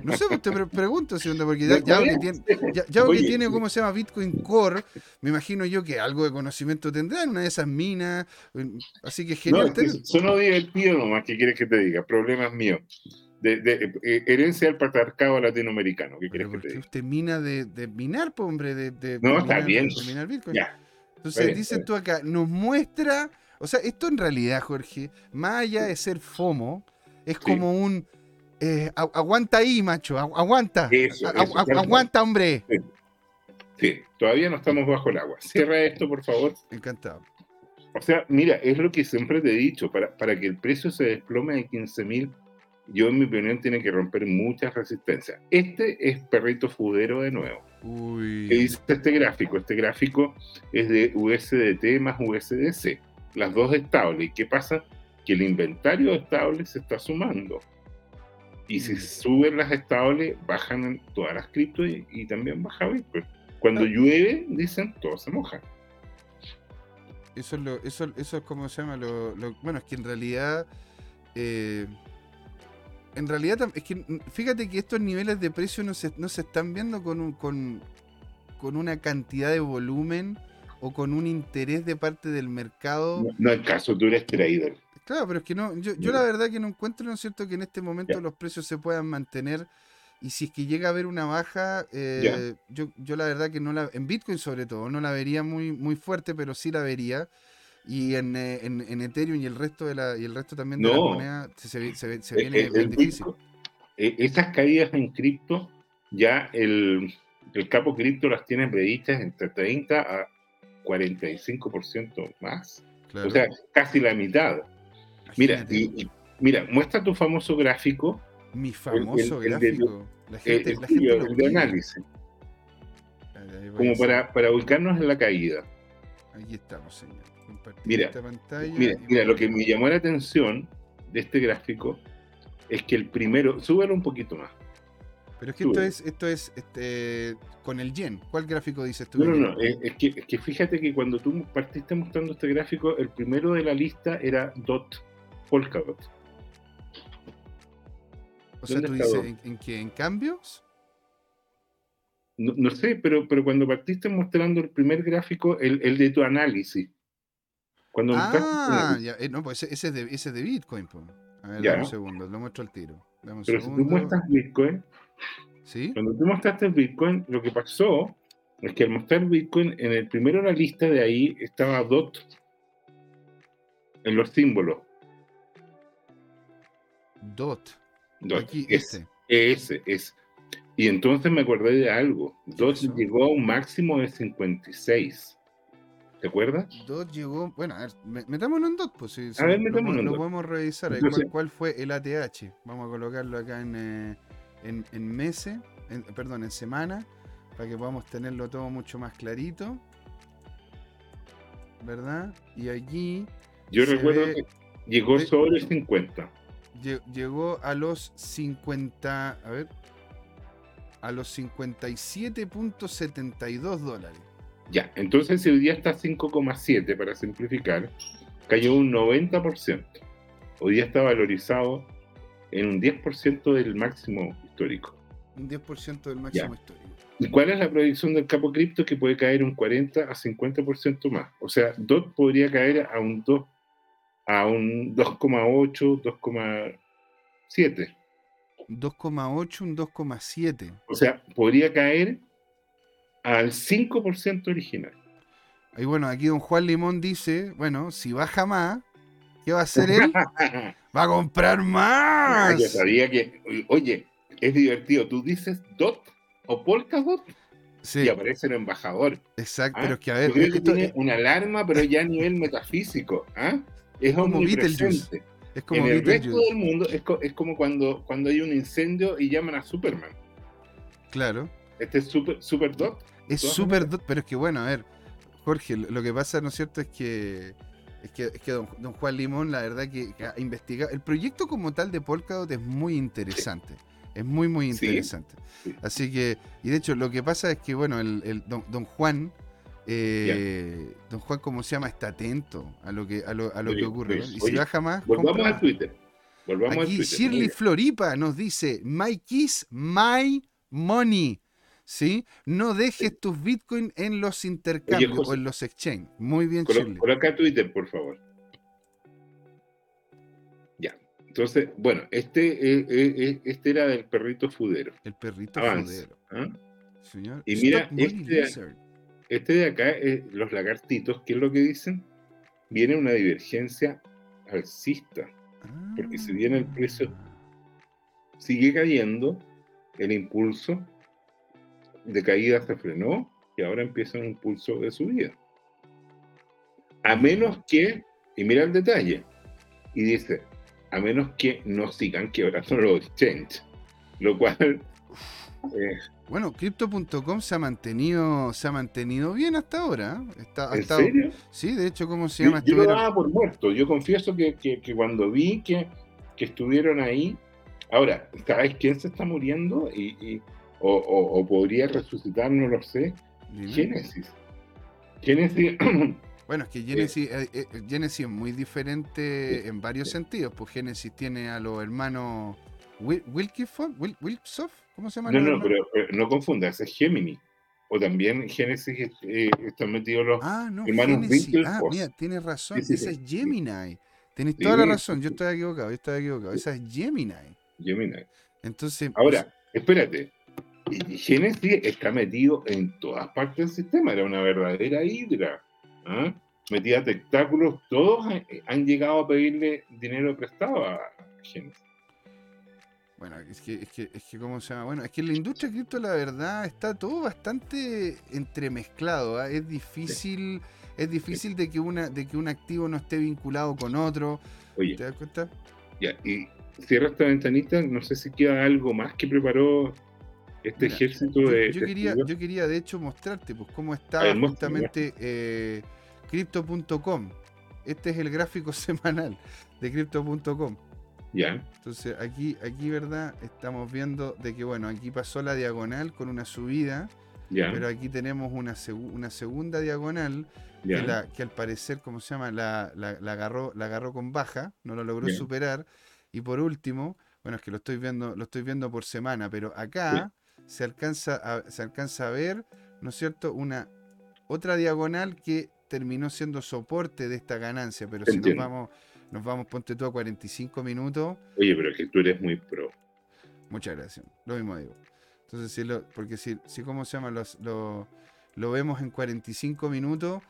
Speaker 1: No sé, usted pre pregunto, porque ya, ya que tiene, ya, que tiene, ¿cómo se llama? Bitcoin Core, me imagino yo que algo de conocimiento tendrá en una de esas minas. Así que genial.
Speaker 2: No, eso divertido nomás, ¿qué quieres que te diga? Problemas míos. De, de, eh, herencia del patriarcado latinoamericano. ¿Qué quieres que te diga?
Speaker 1: Usted mina de, de minar, hombre, de,
Speaker 2: no, está bien.
Speaker 1: minar Bitcoin. Entonces, dices tú acá, nos muestra o sea, esto en realidad, Jorge, más allá de ser FOMO, es como un eh, aguanta ahí, macho, aguanta. aguanta, hombre.
Speaker 2: Sí. todavía no estamos bajo el agua. Cierra esto, por favor.
Speaker 1: Encantado.
Speaker 2: O sea, mira, es lo que siempre te he dicho, para, para que el precio se desplome de 15 mil, yo en mi opinión tiene que romper muchas resistencias. Este es perrito fudero de nuevo.
Speaker 1: Uy.
Speaker 2: ¿Qué dice este gráfico? Este gráfico es de USDT más USDC las dos estables. ¿Y qué pasa? Que el inventario estable se está sumando. Y si mm. suben las estables, bajan todas las criptos y, también baja Bitcoin. Cuando ah. llueve, dicen, todo se moja.
Speaker 1: Eso es, lo, eso, eso es como se llama lo, Bueno, es que en realidad... Eh, en realidad, es que fíjate que estos niveles de precio no se, no se están viendo con, un, con, con una cantidad de volumen o con un interés de parte del mercado.
Speaker 2: No, es caso, tú eres trader.
Speaker 1: Claro, pero es que no, yo, la verdad que no encuentro, ¿no es cierto?, que en este momento los precios se puedan mantener y si es que llega a haber una baja, eh, yo, yo la verdad que no la, en Bitcoin sobre todo, no la vería muy, muy fuerte, pero sí la vería. Y en, eh, en, Ethereum y el resto de la, y el resto también de la moneda se, se, se viene el, difícil.
Speaker 2: E, estas caídas en cripto, ya el, el capo cripto las tiene previstas entre 30 a 45% más. O sea, casi la mitad. Mira, y, mira, muestra tu famoso gráfico.
Speaker 1: Mi famoso gráfico.
Speaker 2: la gente, el, de análisis. como para, para ubicarnos en la caída.
Speaker 1: Aquí estamos, señor.
Speaker 2: Mira, mira, mira, lo que me llamó la atención de este gráfico es que el primero, súbelo un poquito más.
Speaker 1: Pero es que esto es, esto es este, con el yen. ¿Cuál gráfico dices tú?
Speaker 2: No, no, no. Es, que, es, que, fíjate que cuando tú partiste mostrando este gráfico, el primero de la lista era DOT, Polkadot.
Speaker 1: O sea, tú dices en, que en cambios.
Speaker 2: No, sé, pero, pero cuando partiste mostrando el primer gráfico, el, el de tu análisis.
Speaker 1: Cuando ah, ya, eh, no, pues ese, es de, ese es de Bitcoin. Pues. A ver, dame un segundo, lo muestro al tiro.
Speaker 2: pero si tú muestras Bitcoin,
Speaker 1: ¿Sí?
Speaker 2: cuando tú mostraste Bitcoin, lo que pasó es que al mostrar Bitcoin, en el primero de la lista de ahí estaba DOT en los símbolos.
Speaker 1: DOT.
Speaker 2: DOT. Aquí, ese. Ese, ese. Y entonces me acordé de algo. DOT llegó a un máximo de 56. ¿Te acuerdas?
Speaker 1: DOT llegó. Bueno, a ver, metámonos en DOT, pues sí.
Speaker 2: A ver, metámonos
Speaker 1: lo, lo podemos revisar. ¿cuál, fue el ATH? Vamos a colocarlo acá en, eh, en, en meses, perdón, en semana, para que podamos tenerlo todo mucho más clarito. ¿Verdad? Y allí.
Speaker 2: Yo recuerdo que llegó sobre 50.
Speaker 1: Llegó a los 50. A ver, a los 57.72 dólares.
Speaker 2: Ya, entonces si hoy día está 5,7 para simplificar, cayó un 90%. Hoy día está valorizado en un 10% del máximo histórico.
Speaker 1: Un 10% del máximo histórico.
Speaker 2: ¿Y cuál es la predicción del capo cripto? Que puede caer un 40 a 50% más. O sea, DOT podría caer a un 2, a un 2,8, 2,7.
Speaker 1: 2,8, un 2,7.
Speaker 2: O sea, podría caer al 5% original.
Speaker 1: Y bueno, aquí don Juan Limón dice, bueno, si baja más, ¿qué va a hacer él? va a comprar más.
Speaker 2: yo sabía que, oye, es divertido, tú dices DOT o Polkadot sí. y aparece el embajador.
Speaker 1: Exacto, ¿ah? pero es que a ver...
Speaker 2: Esto tiene una alarma, pero ya a nivel metafísico. ¿ah? Es como. Es como en el resto del mundo es, es, como cuando, cuando hay un incendio y llaman a Superman.
Speaker 1: Claro.
Speaker 2: Este es Super, super Dot.
Speaker 1: Es Super Dot, pero es que bueno, a ver, Jorge, lo que pasa, ¿no es cierto? Es que es que, es que don, Juan Limón, la verdad que, ha investigado. El proyecto como tal de Polkadot es muy interesante. Es muy, muy interesante. Así que, y de hecho, lo que pasa es que, bueno, el, don, Juan, eh, don Juan, como se llama, está atento a lo que, a lo, a lo que ocurre. y si baja más.
Speaker 2: Volvamos a Twitter. Volvamos
Speaker 1: Aquí Shirley Floripa nos dice: My kiss, my money. ¿sí? No dejes tus bitcoins en los intercambios o en los exchange. Muy bien,
Speaker 2: Shirley. Por acá Twitter, por favor. Entonces, bueno, este, eh, eh, eh, este era del perrito fudero.
Speaker 1: El perrito fudero.
Speaker 2: ¿ah? Señor. Y mira, este, este, de acá, los lagartitos, ¿qué es lo que dicen? Viene una divergencia alcista. porque si bien el precio ah. sigue cayendo, el impulso de caída se frenó y ahora empieza un impulso de subida. A menos que, y mira el detalle, y dice, a menos que no sigan quebrando los exchanges, lo cual...
Speaker 1: Eh, bueno, Crypto.com se ha mantenido se ha mantenido bien hasta ahora. ¿eh? Está,
Speaker 2: ¿En serio?
Speaker 1: Sí, de hecho, ¿cómo se llama?
Speaker 2: Yo, lo daba por muerto. Yo confieso que, cuando vi que, estuvieron ahí, ahora, ¿sabes quién se está muriendo? y, o, podría resucitar, no lo sé. Génesis. Génesis.
Speaker 1: Bueno, es que Genesis, eh, eh, Genesis es muy diferente en varios sentidos. Pues Genesis tiene a los hermanos Wilkifon, Wilksoft, ¿cómo se llama?
Speaker 2: No, no, pero, no confundas, es Gemini. O también Genesis eh, están metidos los
Speaker 1: ah, no, hermanos. Ah, mira, tienes razón, esa es Gemini. Tienes toda la razón, yo estoy equivocado, yo estoy equivocado. Esa es Gemini.
Speaker 2: Gemini.
Speaker 1: Entonces.
Speaker 2: Ahora, espérate, y Genesis está metido en todas partes del sistema, era una verdadera hidra. ¿Ah? Metía tentáculos, todos han, llegado a pedirle dinero prestado a Genesis.
Speaker 1: Bueno, es que, es que, es que, ¿cómo se llama? Bueno, es que en la industria cripto, la verdad, está todo bastante entremezclado. ¿ah? Es difícil, es difícil de que una, de que un activo no esté vinculado con otro.
Speaker 2: Oye, ¿Te das cuenta? Ya, y cierra esta ventanita, no sé si queda algo más que preparó Este ejército de.
Speaker 1: Yo quería, yo quería de hecho mostrarte pues cómo está justamente eh, Crypto.com. Este es el gráfico semanal de Crypto.com.
Speaker 2: Ya.
Speaker 1: Entonces aquí, aquí, ¿verdad? Estamos viendo de que, bueno, aquí pasó la diagonal con una subida. Ya. Pero aquí tenemos una, una segunda diagonal que, la, que, al parecer, ¿cómo se llama? La, la, agarró, la agarró con baja, no lo logró superar. Y por último, bueno, es que lo estoy viendo, lo estoy viendo por semana, pero acá se, alcanza a, se alcanza a ver, ¿no es cierto? Una otra diagonal que terminó siendo soporte de esta ganancia, pero si nos vamos, nos vamos, ponte tú a 45 minutos.
Speaker 2: Oye, pero es que tú eres muy pro.
Speaker 1: Muchas gracias, lo mismo digo. Entonces, si lo, porque si, si ¿cómo se llama? Los, lo, lo vemos en 45 minutos,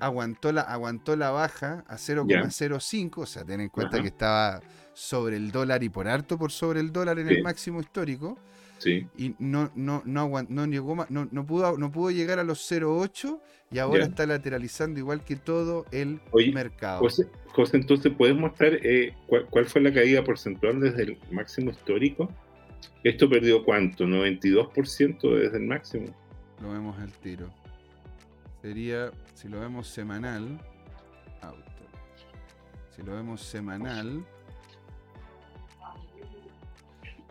Speaker 1: aguantó, la, aguantó la baja a 0,05, o sea, ten en cuenta que estaba sobre el dólar y por harto por sobre el dólar en el máximo histórico.
Speaker 2: Sí.
Speaker 1: Y no, no, no, no, llegó, no, no, pudo, no pudo llegar a los 0,8 y ahora está lateralizando igual que todo el mercado.
Speaker 2: José, José, entonces, ¿puedes mostrar eh, cuál, fue la caída porcentual desde el máximo histórico? ¿Esto perdió cuánto? ¿92% desde el máximo?
Speaker 1: Lo vemos al tiro. Sería, si lo vemos semanal, auto. Si lo vemos semanal,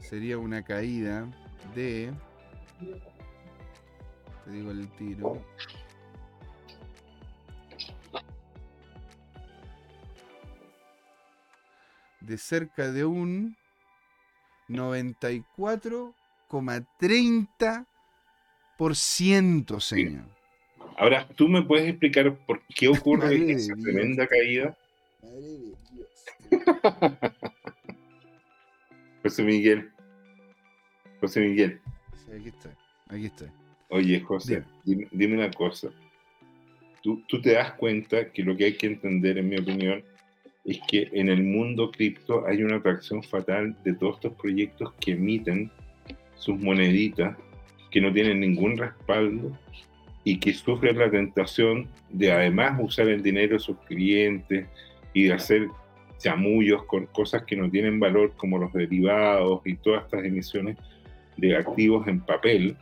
Speaker 1: sería una caída de. Te digo el tiro. De cerca de un 94,30%, señor.
Speaker 2: Ahora, ¿tú me puedes explicar por qué ocurre esa tremenda caída? Madre de Dios. José Miguel. José Miguel.
Speaker 1: Sí, aquí estoy. Aquí estoy.
Speaker 2: Oye, José, dime, una cosa. Tú, tú, te das cuenta que lo que hay que entender, en mi opinión, es que en el mundo cripto hay una atracción fatal de todos estos proyectos que emiten sus moneditas, que no tienen ningún respaldo y que sufren la tentación de además usar el dinero de sus clientes y de hacer chamullos con cosas que no tienen valor como los derivados y todas estas emisiones de activos en papel.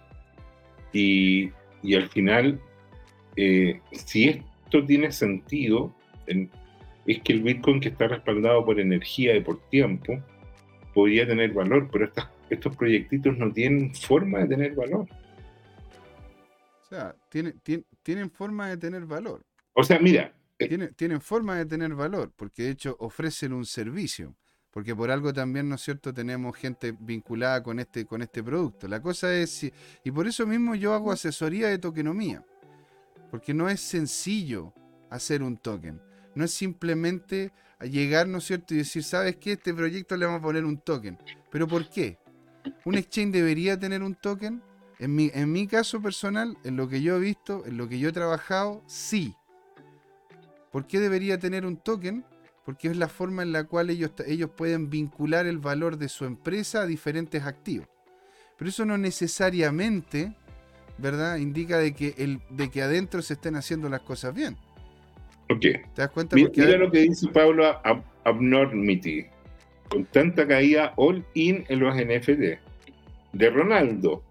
Speaker 2: Y, y al final, eh, si esto tiene sentido, es que el Bitcoin que está respaldado por energía y por tiempo podría tener valor, pero estos proyectitos no tienen forma de tener valor.
Speaker 1: O sea, tienen, tienen forma de tener valor.
Speaker 2: O sea, mira,
Speaker 1: tienen, forma de tener valor, porque de hecho ofrecen un servicio. Porque por algo también, ¿no es cierto?, tenemos gente vinculada con este, con este producto. La cosa es, y por eso mismo yo hago asesoría de tokenomía. Porque no es sencillo hacer un token. No es simplemente llegar, ¿no es cierto?, y decir, ¿sabes qué? Este proyecto le vamos a poner un token. ¿Pero por qué? ¿Un exchange debería tener un token? En mi, en mi caso personal, en lo que yo he visto, en lo que yo he trabajado, sí. ¿Por qué debería tener un token? Porque es la forma en la cual ellos, ellos pueden vincular el valor de su empresa a diferentes activos. Pero eso no necesariamente, ¿verdad? Indica de que, el, de que adentro se estén haciendo las cosas bien.
Speaker 2: Ok. ¿Te das cuenta? Mira, lo que dice Pablo Abnormity. Con tanta caída all in en los NFT. De Ronaldo.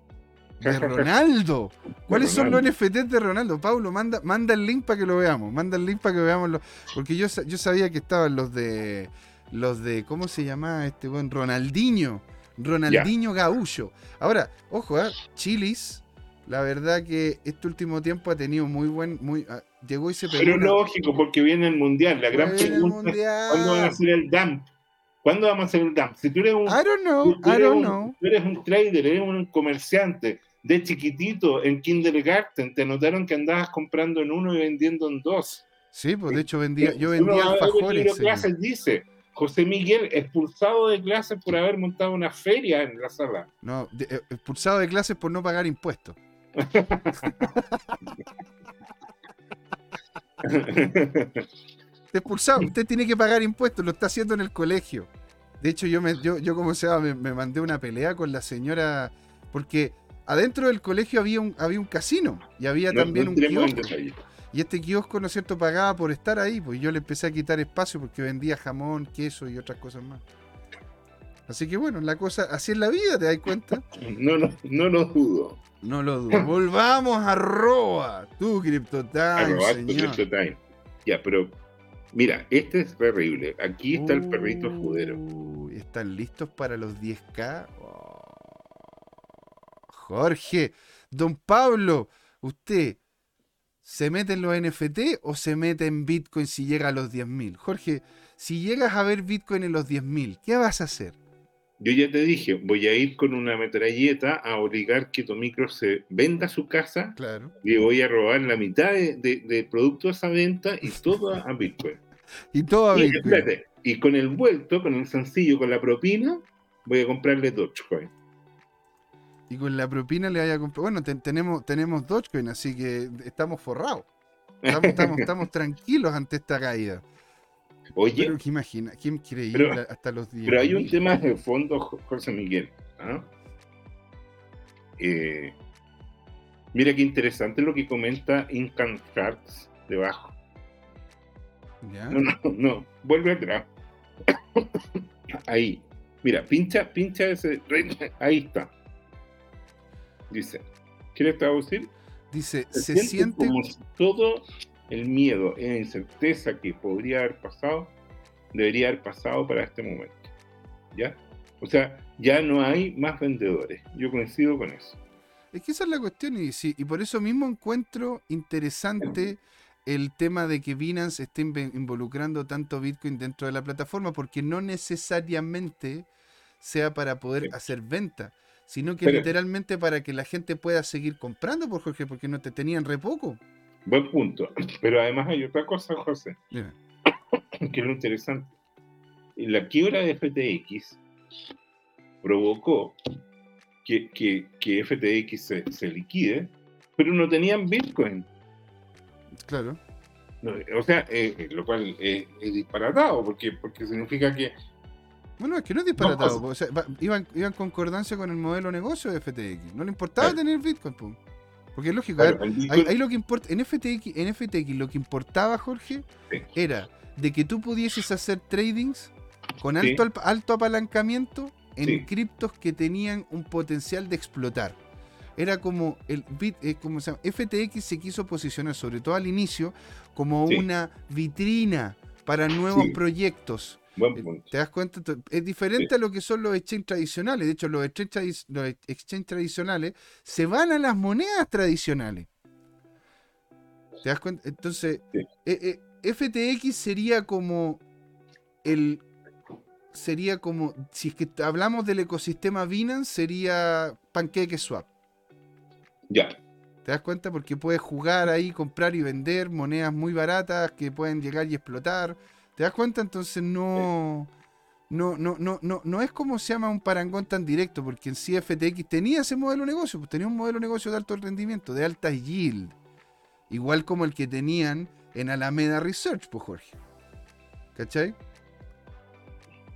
Speaker 1: De Ronaldo. ¿Cuáles son los NFTs de Ronaldo? Pablo, manda, manda el link para que lo veamos. Manda el link para que veamos. porque yo, yo sabía que estaban los de. Los de. ¿Cómo se llamaba este buen? Ronaldinho. Ronaldinho Gaullo. Ahora, ojo, ¿eh? Chilis. La verdad que este último tiempo ha tenido muy buen. Muy, ah, llegó y se
Speaker 2: pegó. Pero lógico, porque viene el mundial. La gran pregunta ¿cuándo van a hacer el dump? ¿Cuándo vamos a hacer el dump? Si tú eres un.
Speaker 1: I don't know, I don't know.
Speaker 2: Tú eres un trader, eres un comerciante de chiquitito en kindergarten te notaron que andabas comprando en uno y vendiendo en dos.
Speaker 1: Sí, pues de hecho vendía, yo vendía
Speaker 2: alfajores. clases dice, José Miguel expulsado de clases por haber montado una feria en la sala.
Speaker 1: No, eh, expulsado de clases por no pagar impuestos. expulsado, usted tiene que pagar impuestos, lo está haciendo en el colegio. De hecho, yo, me, yo, yo como se llama, me mandé una pelea con la señora, porque adentro del colegio había un, había un casino y había también un kiosco. Y este kiosco, ¿no es cierto?, pagaba por estar ahí, pues yo le empecé a quitar espacio porque vendía jamón, queso y otras cosas más. Así que bueno, la cosa, así es la vida, ¿te das cuenta?
Speaker 2: No, no, no lo dudo.
Speaker 1: No lo dudo. Volvamos a Roa, tu CryptoTime, señor. Tu
Speaker 2: Ya, pero mira, este es terrible. Aquí está el perrito escudero.
Speaker 1: ¿Están listos para los 10K? Jorge, don Pablo, usted ¿Se mete en los NFT o se mete en Bitcoin si llega a los 10.000? Jorge, si llegas a ver Bitcoin en los 10.000, ¿qué vas a hacer?
Speaker 2: Yo ya te dije, voy a ir con una metralleta a obligar que tu micro se venda su casa
Speaker 1: claro.
Speaker 2: y voy a robar la mitad del de, producto de esa venta y todo a Bitcoin.
Speaker 1: y todo a Bitcoin.
Speaker 2: y con el vuelto, con el sencillo, con la propina, voy a comprarle Dogecoin
Speaker 1: y con la propina le vaya a comprar. Bueno, tenemos, tenemos Dogecoin, así que estamos forrados. Estamos, tranquilos ante esta caída.
Speaker 2: Oye.
Speaker 1: Pero que imagina, ¿quién quiere ir hasta los días?
Speaker 2: Pero hay un tema de fondo, José Miguel. ¿ah? Eh, mira qué interesante lo que comenta Incant Cards debajo. ¿Ya? No, no, no, vuelve atrás. Ahí. Mira, pincha, pincha ese. Ahí está. Dice, ¿quieres traducir?
Speaker 1: Dice, se, siente,
Speaker 2: como si todo el miedo e incerteza que podría haber pasado, debería haber pasado para este momento. ¿Ya? O sea, ya no hay más vendedores. Yo coincido con eso.
Speaker 1: Es que esa es la cuestión y, y por eso mismo encuentro interesante el tema de que Binance esté involucrando tanto Bitcoin dentro de la plataforma, porque no necesariamente sea para poder hacer venta sino que literalmente para que la gente pueda seguir comprando por Jorge, porque no te tenían re poco.
Speaker 2: Buen punto. Pero además hay otra cosa, José, que es lo interesante. La quiebra de FTX provocó que, que, FTX se, liquide, pero no tenían Bitcoin.
Speaker 1: Claro.
Speaker 2: o sea, eh, eh, lo cual es disparatado, porque, porque significa que
Speaker 1: bueno, es que no es disparatado. o sea, iban, iban en concordancia con el modelo negocio de FTX. No le importaba tener Bitcoin. Porque es lógico. ahí, lo que importa, en FTX, en FTX lo que importaba, Jorge, era de que tú pudieses hacer tradings con alto, alto apalancamiento en criptos que tenían un potencial de explotar. Era como el bit, eh, como se llama, FTX se quiso posicionar, sobre todo al inicio, como una vitrina para nuevos proyectos
Speaker 2: eh,
Speaker 1: ¿Te das cuenta? Es diferente a lo que son los exchanges tradicionales. De hecho, los exchanges, tradicionales se van a las monedas tradicionales. ¿Te das cuenta? Entonces, eh, eh, FTX sería como el. Sería como. Si es que hablamos del ecosistema Binance, sería Pancake Swap.
Speaker 2: Ya.
Speaker 1: ¿Te das cuenta? Porque puedes jugar ahí, comprar y vender monedas muy baratas que pueden llegar y explotar ¿Te das cuenta? Entonces no, no, no, no, no, no es como se llama un parangón tan directo, porque en sí FTX tenía ese modelo de negocio, pues tenía un modelo de negocio de alto rendimiento, de alta yield, igual como el que tenían en Alameda Research, pues Jorge. ¿Cachai?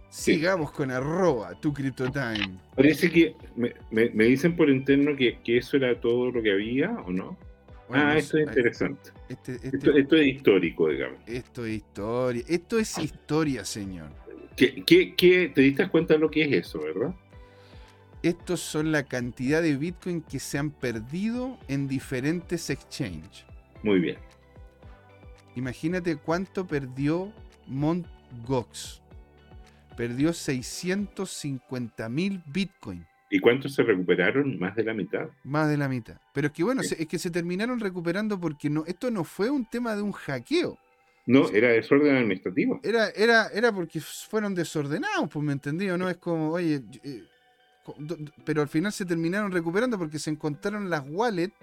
Speaker 1: Sigamos con arroba, tu CryptoTime.
Speaker 2: Parece que me, dicen por interno que, que, eso era todo lo que había, ¿o no? Ah, esto es interesante. Este, este esto, es histórico, digamos.
Speaker 1: Esto es historia. Esto es historia, señor.
Speaker 2: ¿Qué, qué, te diste cuenta de lo que es eso, verdad?
Speaker 1: Estos son la cantidad de Bitcoin que se han perdido en diferentes exchanges.
Speaker 2: Muy bien.
Speaker 1: Imagínate cuánto perdió Mt. Gox. Perdió 650 mil Bitcoin.
Speaker 2: ¿Y cuántos se recuperaron? Más de la mitad.
Speaker 1: Más de la mitad. Pero es que bueno, es que se terminaron recuperando porque no, esto no fue un tema de un hackeo.
Speaker 2: No, era desorden administrativo.
Speaker 1: Era, era, era porque fueron desordenados, pues me entendí, ¿no? Es como, oye, eh, pero al final se terminaron recuperando porque se encontraron las wallets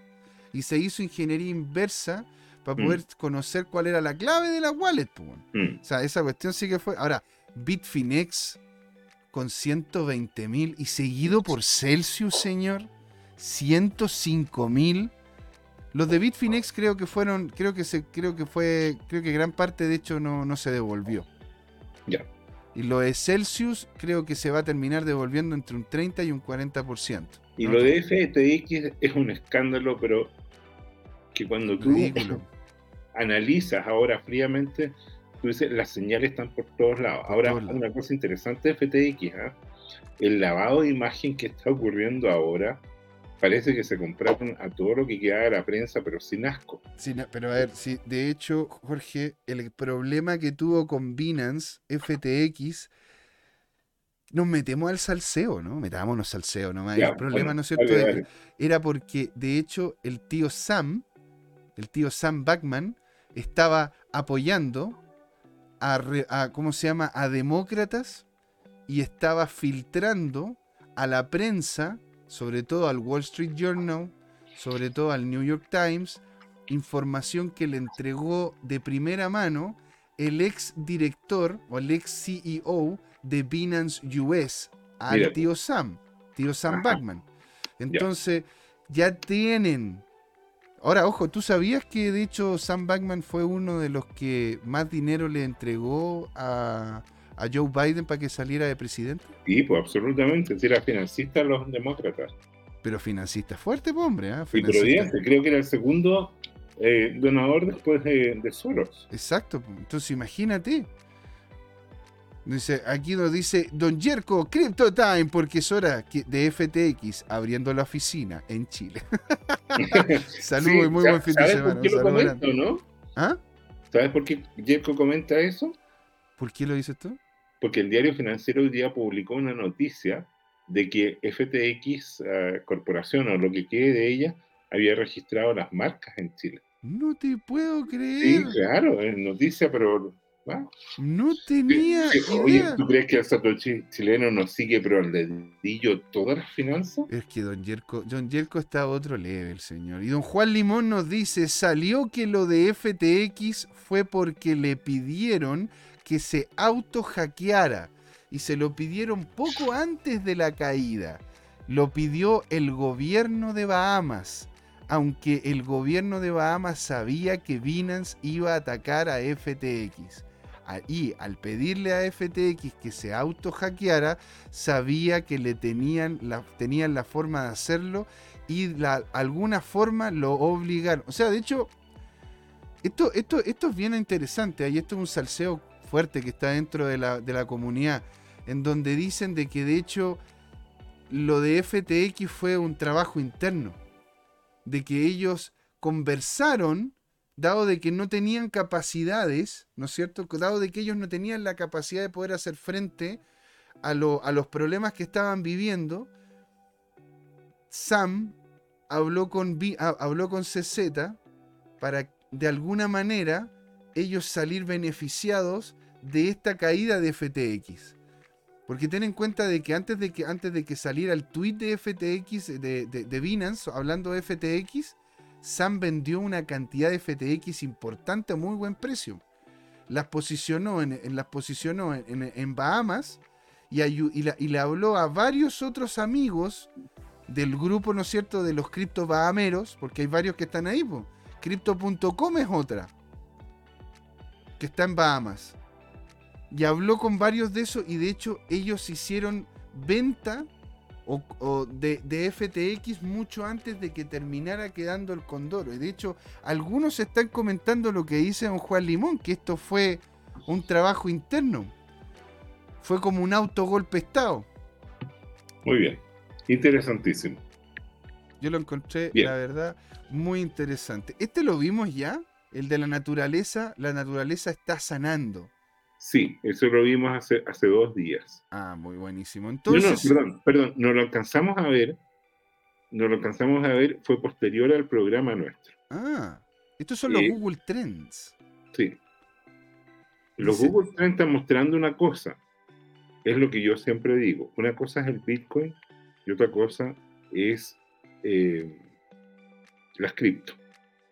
Speaker 1: y se hizo ingeniería inversa para mm. poder conocer cuál era la clave de la wallet. Pues. Mm. O sea, esa cuestión sí que fue. Ahora, Bitfinex con 120 mil y seguido por Celsius, señor, 105 mil. Los de Bitfinex creo que fueron, creo que se, creo que fue, creo que gran parte de hecho no, no se devolvió.
Speaker 2: Ya.
Speaker 1: Y lo de Celsius creo que se va a terminar devolviendo entre un 30 y un 40%.
Speaker 2: Y lo de FTX es un escándalo, pero que cuando tú analizas ahora fríamente, tú dices, las señales están por todos lados. Ahora, una cosa interesante de FTX, ¿ah? el lavado de imagen que está ocurriendo ahora parece que se compraron a todo lo que queda de la prensa, pero sin asco.
Speaker 1: pero a ver, si de hecho, Jorge, el problema que tuvo con Binance FTX, nos metemos al salseo, ¿no? Metámonos al salseo, ¿no? el problema, ¿no es cierto? Era porque, de hecho, el tío Sam, el tío Sam Backman, estaba apoyando a, a ¿cómo se llama?, a demócratas y estaba filtrando a la prensa sobre todo al Wall Street Journal, sobre todo al New York Times, información que le entregó de primera mano el ex director o el ex CEO de Binance US al tío Sam, tío Sam Backman. Entonces, ya tienen. Ahora, ojo, ¿tú sabías que de hecho Sam Backman fue uno de los que más dinero le entregó a, a Joe Biden para que saliera de presidente?
Speaker 2: Sí, pues absolutamente. Si era financista los demócratas.
Speaker 1: Pero financista fuerte, pues, hombre. ¿eh?
Speaker 2: Pero creo que era el segundo eh, donador después de, Soros.
Speaker 1: Exacto. Pues. Entonces imagínate. Dice, aquí nos dice Don Jerko, Crypto Time, porque es hora de FTX abriendo la oficina en Chile. Saludos y muy buen fin de semana.
Speaker 2: ¿Sabes por qué lo comento, no? ¿Ah? ¿Sabes por qué Jerko comenta eso?
Speaker 1: ¿Por qué lo dices tú?
Speaker 2: porque el diario financiero hoy día publicó una noticia de que FTX eh, Corporación o lo que quede de ella había registrado las marcas en Chile.
Speaker 1: No te puedo creer.
Speaker 2: Sí, claro, es noticia, pero...
Speaker 1: No tenía
Speaker 2: Oye, ¿tú crees que el Satoshi chileno nos sigue pero al dedillo todas las finanzas?
Speaker 1: Es que don Yerko, don Yerko está a otro level, señor. Y don Juan Limón nos dice, salió que lo de FTX fue porque le pidieron que se auto hackeara y se lo pidieron poco antes de la caída. Lo pidió el gobierno de Bahamas, aunque el gobierno de Bahamas sabía que Binance iba a atacar a FTX. Y al pedirle a FTX que se auto hackeara, sabía que le tenían la, tenían la forma de hacerlo y de alguna forma lo obligaron. O sea, de hecho, esto, esto, esto es bien interesante. Y esto es un salseo fuerte que está dentro de la, de la comunidad, en donde dicen de que de hecho lo de FTX fue un trabajo interno, de que ellos conversaron, dado de que no tenían capacidades, ¿no es cierto? Dado de que ellos no tenían la capacidad de poder hacer frente a, a los problemas que estaban viviendo, Sam habló con, habló con CZ para de alguna manera ellos salir beneficiados de esta caída de FTX. Porque ten en cuenta de que antes de que, antes de que saliera el tweet de FTX, de, de, Binance, hablando de FTX, Sam vendió una cantidad de FTX importante a muy buen precio. Las posicionó en, las posicionó en, Bahamas y, le habló a varios otros amigos del grupo, ¿no es cierto?, de los cripto bahameros, porque hay varios que están ahí. Crypto.com es otra que está en Bahamas. Y habló con varios de esos y de hecho ellos hicieron venta o, de, FTX mucho antes de que terminara quedando el Condoro. Y de hecho algunos están comentando lo que dice don Juan Limón, que esto fue un trabajo interno. Fue como un autogolpe Estado.
Speaker 2: Muy bien, interesantísimo.
Speaker 1: Yo lo encontré, la verdad, muy interesante. ¿Este lo vimos ya? el de la naturaleza, la naturaleza está sanando.
Speaker 2: Sí, eso lo vimos hace, hace dos días.
Speaker 1: Ah, muy buenísimo. Entonces...
Speaker 2: No, perdón, perdón, no lo alcanzamos a ver, no lo alcanzamos a ver, fue posterior al programa nuestro.
Speaker 1: Ah, estos son los eh, Google Trends.
Speaker 2: Sí. Los Google Trends están mostrando una cosa, es lo que yo siempre digo, una cosa es el Bitcoin y otra cosa es eh, las cripto.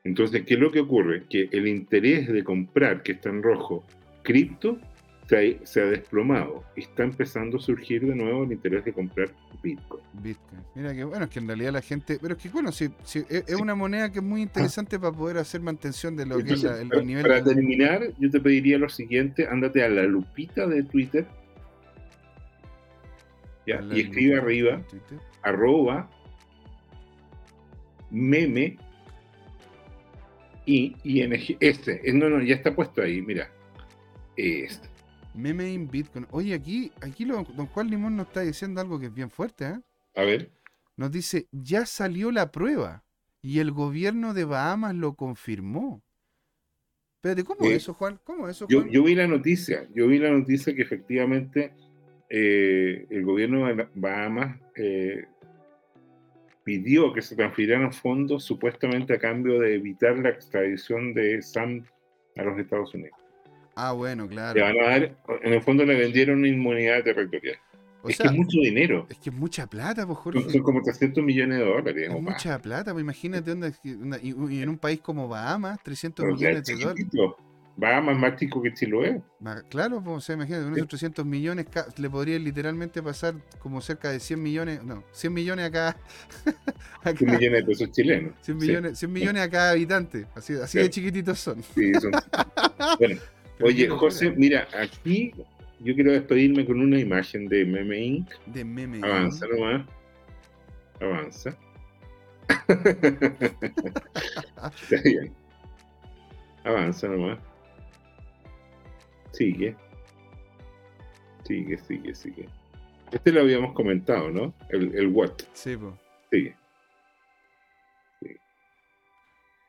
Speaker 2: Entonces, ¿qué es lo que ocurre? Que el interés de comprar, que está en rojo, cripto, se ha, desplomado. Está empezando a surgir de nuevo el interés de comprar Bitcoin.
Speaker 1: Bitcoin. Mira que bueno, es que en realidad la gente. Pero es que bueno, sí, es, una moneda que es muy interesante para poder hacer mantención de lo que es el,
Speaker 2: para,
Speaker 1: nivel.
Speaker 2: Para terminar, yo te pediría lo siguiente: ándate a la lupita de Twitter. y escribe arriba, arroba meme y, y este, no, no, ya está puesto ahí, mira. Este.
Speaker 1: Meme in Bitcoin. Oye, aquí, aquí lo, don Juan Limón nos está diciendo algo que es bien fuerte, ¿eh?
Speaker 2: A ver.
Speaker 1: Nos dice, ya salió la prueba y el gobierno de Bahamas lo confirmó. Espérate, ¿cómo es eso, Juan? ¿Cómo eso,
Speaker 2: Juan? Yo, vi la noticia, yo vi la noticia que efectivamente eh, el gobierno de Bahamas eh, pidió que se transfirieran fondos supuestamente a cambio de evitar la extradición de Sam a los Estados Unidos.
Speaker 1: Ah, bueno, claro.
Speaker 2: en el fondo le vendieron una inmunidad territorial. es que es mucho dinero.
Speaker 1: Es que es mucha plata, pues, Jorge.
Speaker 2: Son, como 300 millones de dólares.
Speaker 1: Es mucha plata, pues imagínate, dónde, y, en un país como Bahamas, 300 millones de dólares.
Speaker 2: Bahamas más chico que Chiloé.
Speaker 1: Claro, pues, o sea, imagínate, unos 300 millones le podría literalmente pasar como cerca de 100 millones, no, 100 millones acá.
Speaker 2: 100 millones de pesos chilenos.
Speaker 1: 100 millones, 100 millones a cada habitante, así, así de chiquititos son.
Speaker 2: Sí, son. bueno, Oye, José, mira, aquí yo quiero despedirme con una imagen de Meme Inc.
Speaker 1: De Meme
Speaker 2: Avanza nomás. Avanza. Está bien. Avanza nomás. Sigue. Sigue, sigue, sigue. Este lo habíamos comentado, ¿no? El, el what.
Speaker 1: Sí, pues.
Speaker 2: Sigue.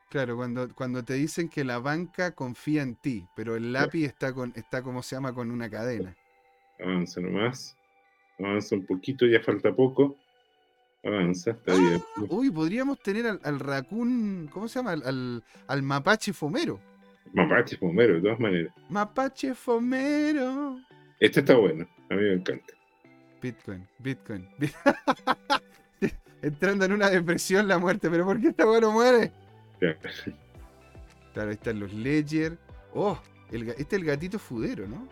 Speaker 1: Claro, cuando, cuando te dicen que la banca confía en ti, pero el lápiz está con, está como se llama, con una cadena.
Speaker 2: Avanza nomás. Avanza un poquito, ya falta poco. Avanza, está bien.
Speaker 1: Ah, uy, podríamos tener al, al raccoon, ¿cómo se llama? Al, al, mapache fomero.
Speaker 2: Mapache fomero, de todas maneras.
Speaker 1: Mapache fomero.
Speaker 2: Este está bueno, a mí me encanta.
Speaker 1: Bitcoin, Bitcoin. Entrando en una depresión la muerte, pero ¿por qué esta bueno muere? Claro, ahí están los Ledger. Oh, este es el gatito fudero, ¿no?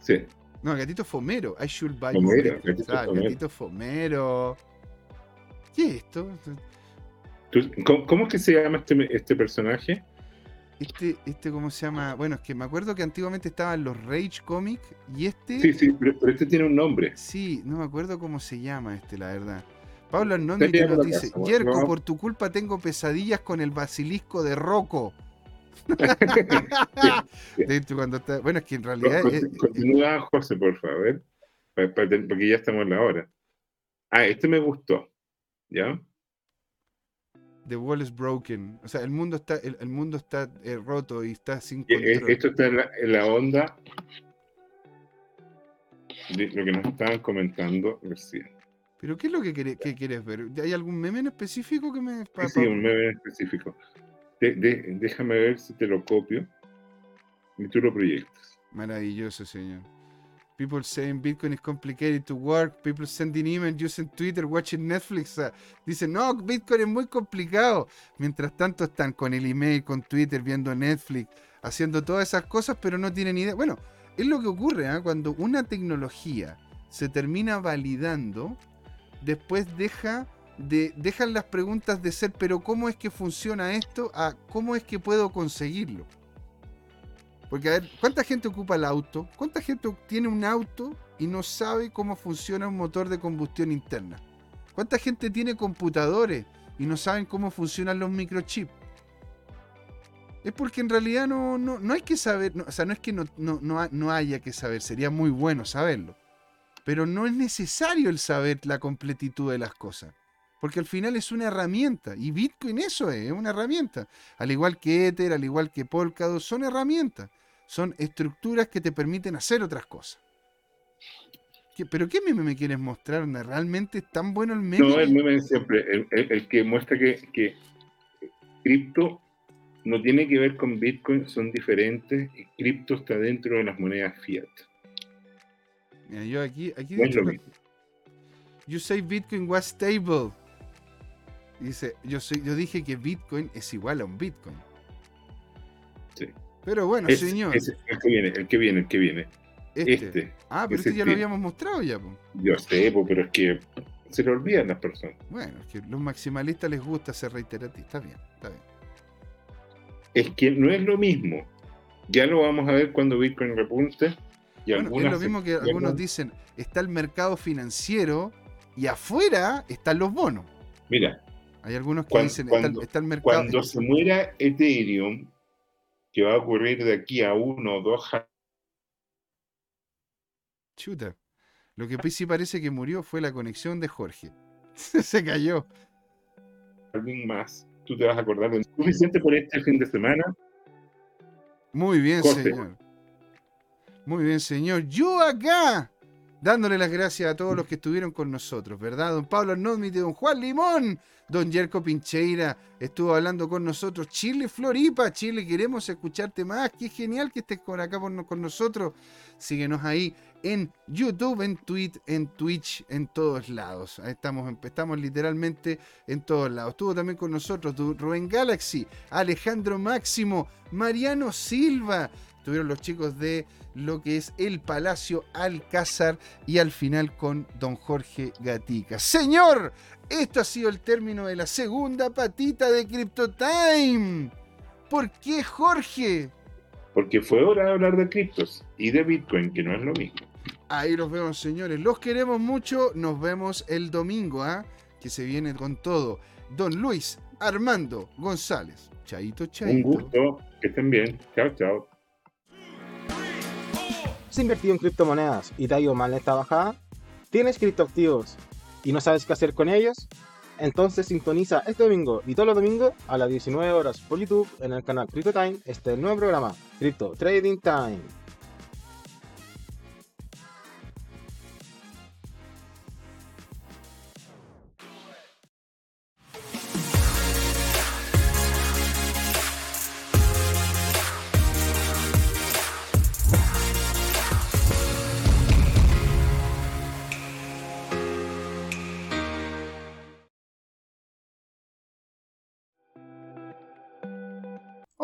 Speaker 2: Sí.
Speaker 1: No, el gatito fomero. I should buy
Speaker 2: fomero,
Speaker 1: gatito, ah, fomero. gatito fomero. ¿Qué es esto?
Speaker 2: ¿Cómo, es que se llama este, este personaje?
Speaker 1: Este, este, ¿cómo se llama? Bueno, es que me acuerdo que antiguamente estaban los Rage Comics y este.
Speaker 2: Sí, sí, pero este tiene un nombre.
Speaker 1: Sí, no me acuerdo cómo se llama este, la verdad. Pablo Hernández te nos dice, Yerko, por tu culpa tengo pesadillas con el basilisco de Rocco. bueno, es que en realidad...
Speaker 2: Continúa, José, por favor, porque ya estamos en la hora. Ah, este me gustó, ¿ya?
Speaker 1: The wall is broken. O sea, el mundo está, el, mundo está eh, roto y está sin
Speaker 2: control. Esto está en la, onda de lo que nos estaban comentando recién.
Speaker 1: ¿Pero qué es lo que, quieres ver? ¿Hay algún meme en específico que me...
Speaker 2: sí, un meme en específico. déjame ver si te lo copio y tú lo proyectas.
Speaker 1: Maravilloso, señor. People saying Bitcoin is complicated to work. People sending emails, using Twitter, watching Netflix. dicen, no, Bitcoin es muy complicado. Mientras tanto están con el email, con Twitter, viendo Netflix, haciendo todas esas cosas, pero no tienen idea. Bueno, es lo que ocurre ¿ah? cuando una tecnología se termina validando después deja de, dejan las preguntas de ser, pero ¿cómo es que funciona esto? a ¿cómo es que puedo conseguirlo? Porque a ver, ¿cuánta gente ocupa el auto? ¿Cuánta gente tiene un auto y no sabe cómo funciona un motor de combustión interna? ¿Cuánta gente tiene computadores y no saben cómo funcionan los microchips? Es porque en realidad no, no, hay que saber, o sea, no es que no, no haya que saber, sería muy bueno saberlo. Pero no es necesario el saber la completitud de las cosas. Porque al final es una herramienta. Y Bitcoin eso es, es una herramienta. Al igual que Ether, al igual que Polkadot, son herramientas. Son estructuras que te permiten hacer otras cosas. ¿Pero qué meme me quieres mostrar? ¿Realmente es tan bueno el meme?
Speaker 2: No, el meme siempre. El, que muestra que, que cripto no tiene que ver con Bitcoin, son diferentes y cripto está dentro de las monedas fiat
Speaker 1: yo aquí, aquí dicho, You say Bitcoin was stable. Dice, yo, soy, yo dije que Bitcoin es igual a un Bitcoin.
Speaker 2: Sí.
Speaker 1: Pero bueno, señor.
Speaker 2: el que viene, el que viene, el que viene.
Speaker 1: Este. este ah, pero este ya lo habíamos mostrado ya.
Speaker 2: Yo sé, pero es que se le olvidan las personas.
Speaker 1: Bueno, es que los maximalistas les gusta ser reiterativos. Está bien, está bien.
Speaker 2: Es que no es lo mismo. Ya lo vamos a ver cuando Bitcoin repunte
Speaker 1: es lo mismo que algunos dicen, está el mercado financiero y afuera están los bonos.
Speaker 2: Mira.
Speaker 1: Hay algunos que dicen, está, el mercado.
Speaker 2: Cuando se muera Ethereum, que va a ocurrir de aquí a uno o dos
Speaker 1: Chuta. Lo que sí parece que murió fue la conexión de Jorge. Se cayó.
Speaker 2: Alguien más. Tú te vas a acordar de suficiente por este fin de semana.
Speaker 1: Muy bien, señor. Muy bien, señor. Yo acá dándole las gracias a todos los que estuvieron con nosotros, ¿verdad? Don Pablo Arnómite, don Juan Limón, don Yerko Pincheira estuvo hablando con nosotros. Chile, Floripa, Chile, queremos escucharte más. Qué genial que estés por acá con nosotros. Síguenos ahí en YouTube, en Twitch, en Twitch, en todos lados. Ahí estamos, estamos literalmente en todos lados. Estuvo también con nosotros Rubén Galaxy, Alejandro Máximo, Mariano Silva. Estuvieron los chicos de lo que es el Palacio Alcázar y al final con don Jorge Gatica. Señor, esto ha sido el término de la segunda patita de CryptoTime. ¿Por qué Jorge?
Speaker 2: Porque fue hora de hablar de criptos y de Bitcoin, que no es lo mismo.
Speaker 1: Ahí los vemos, señores. Los queremos mucho. Nos vemos el domingo, ¿ah? Que se viene con todo. Don Luis Armando González. Chaito, chaito.
Speaker 2: Un gusto. Que estén bien. Chao, chao.
Speaker 3: ¿Has invertido en criptomonedas y te ha ido mal en esta bajada? ¿Tienes criptoactivos y no sabes qué hacer con ellos? Entonces sintoniza este domingo y todos los domingos a las 19 horas por YouTube en el canal Crypto Time este nuevo programa, Crypto Trading Time.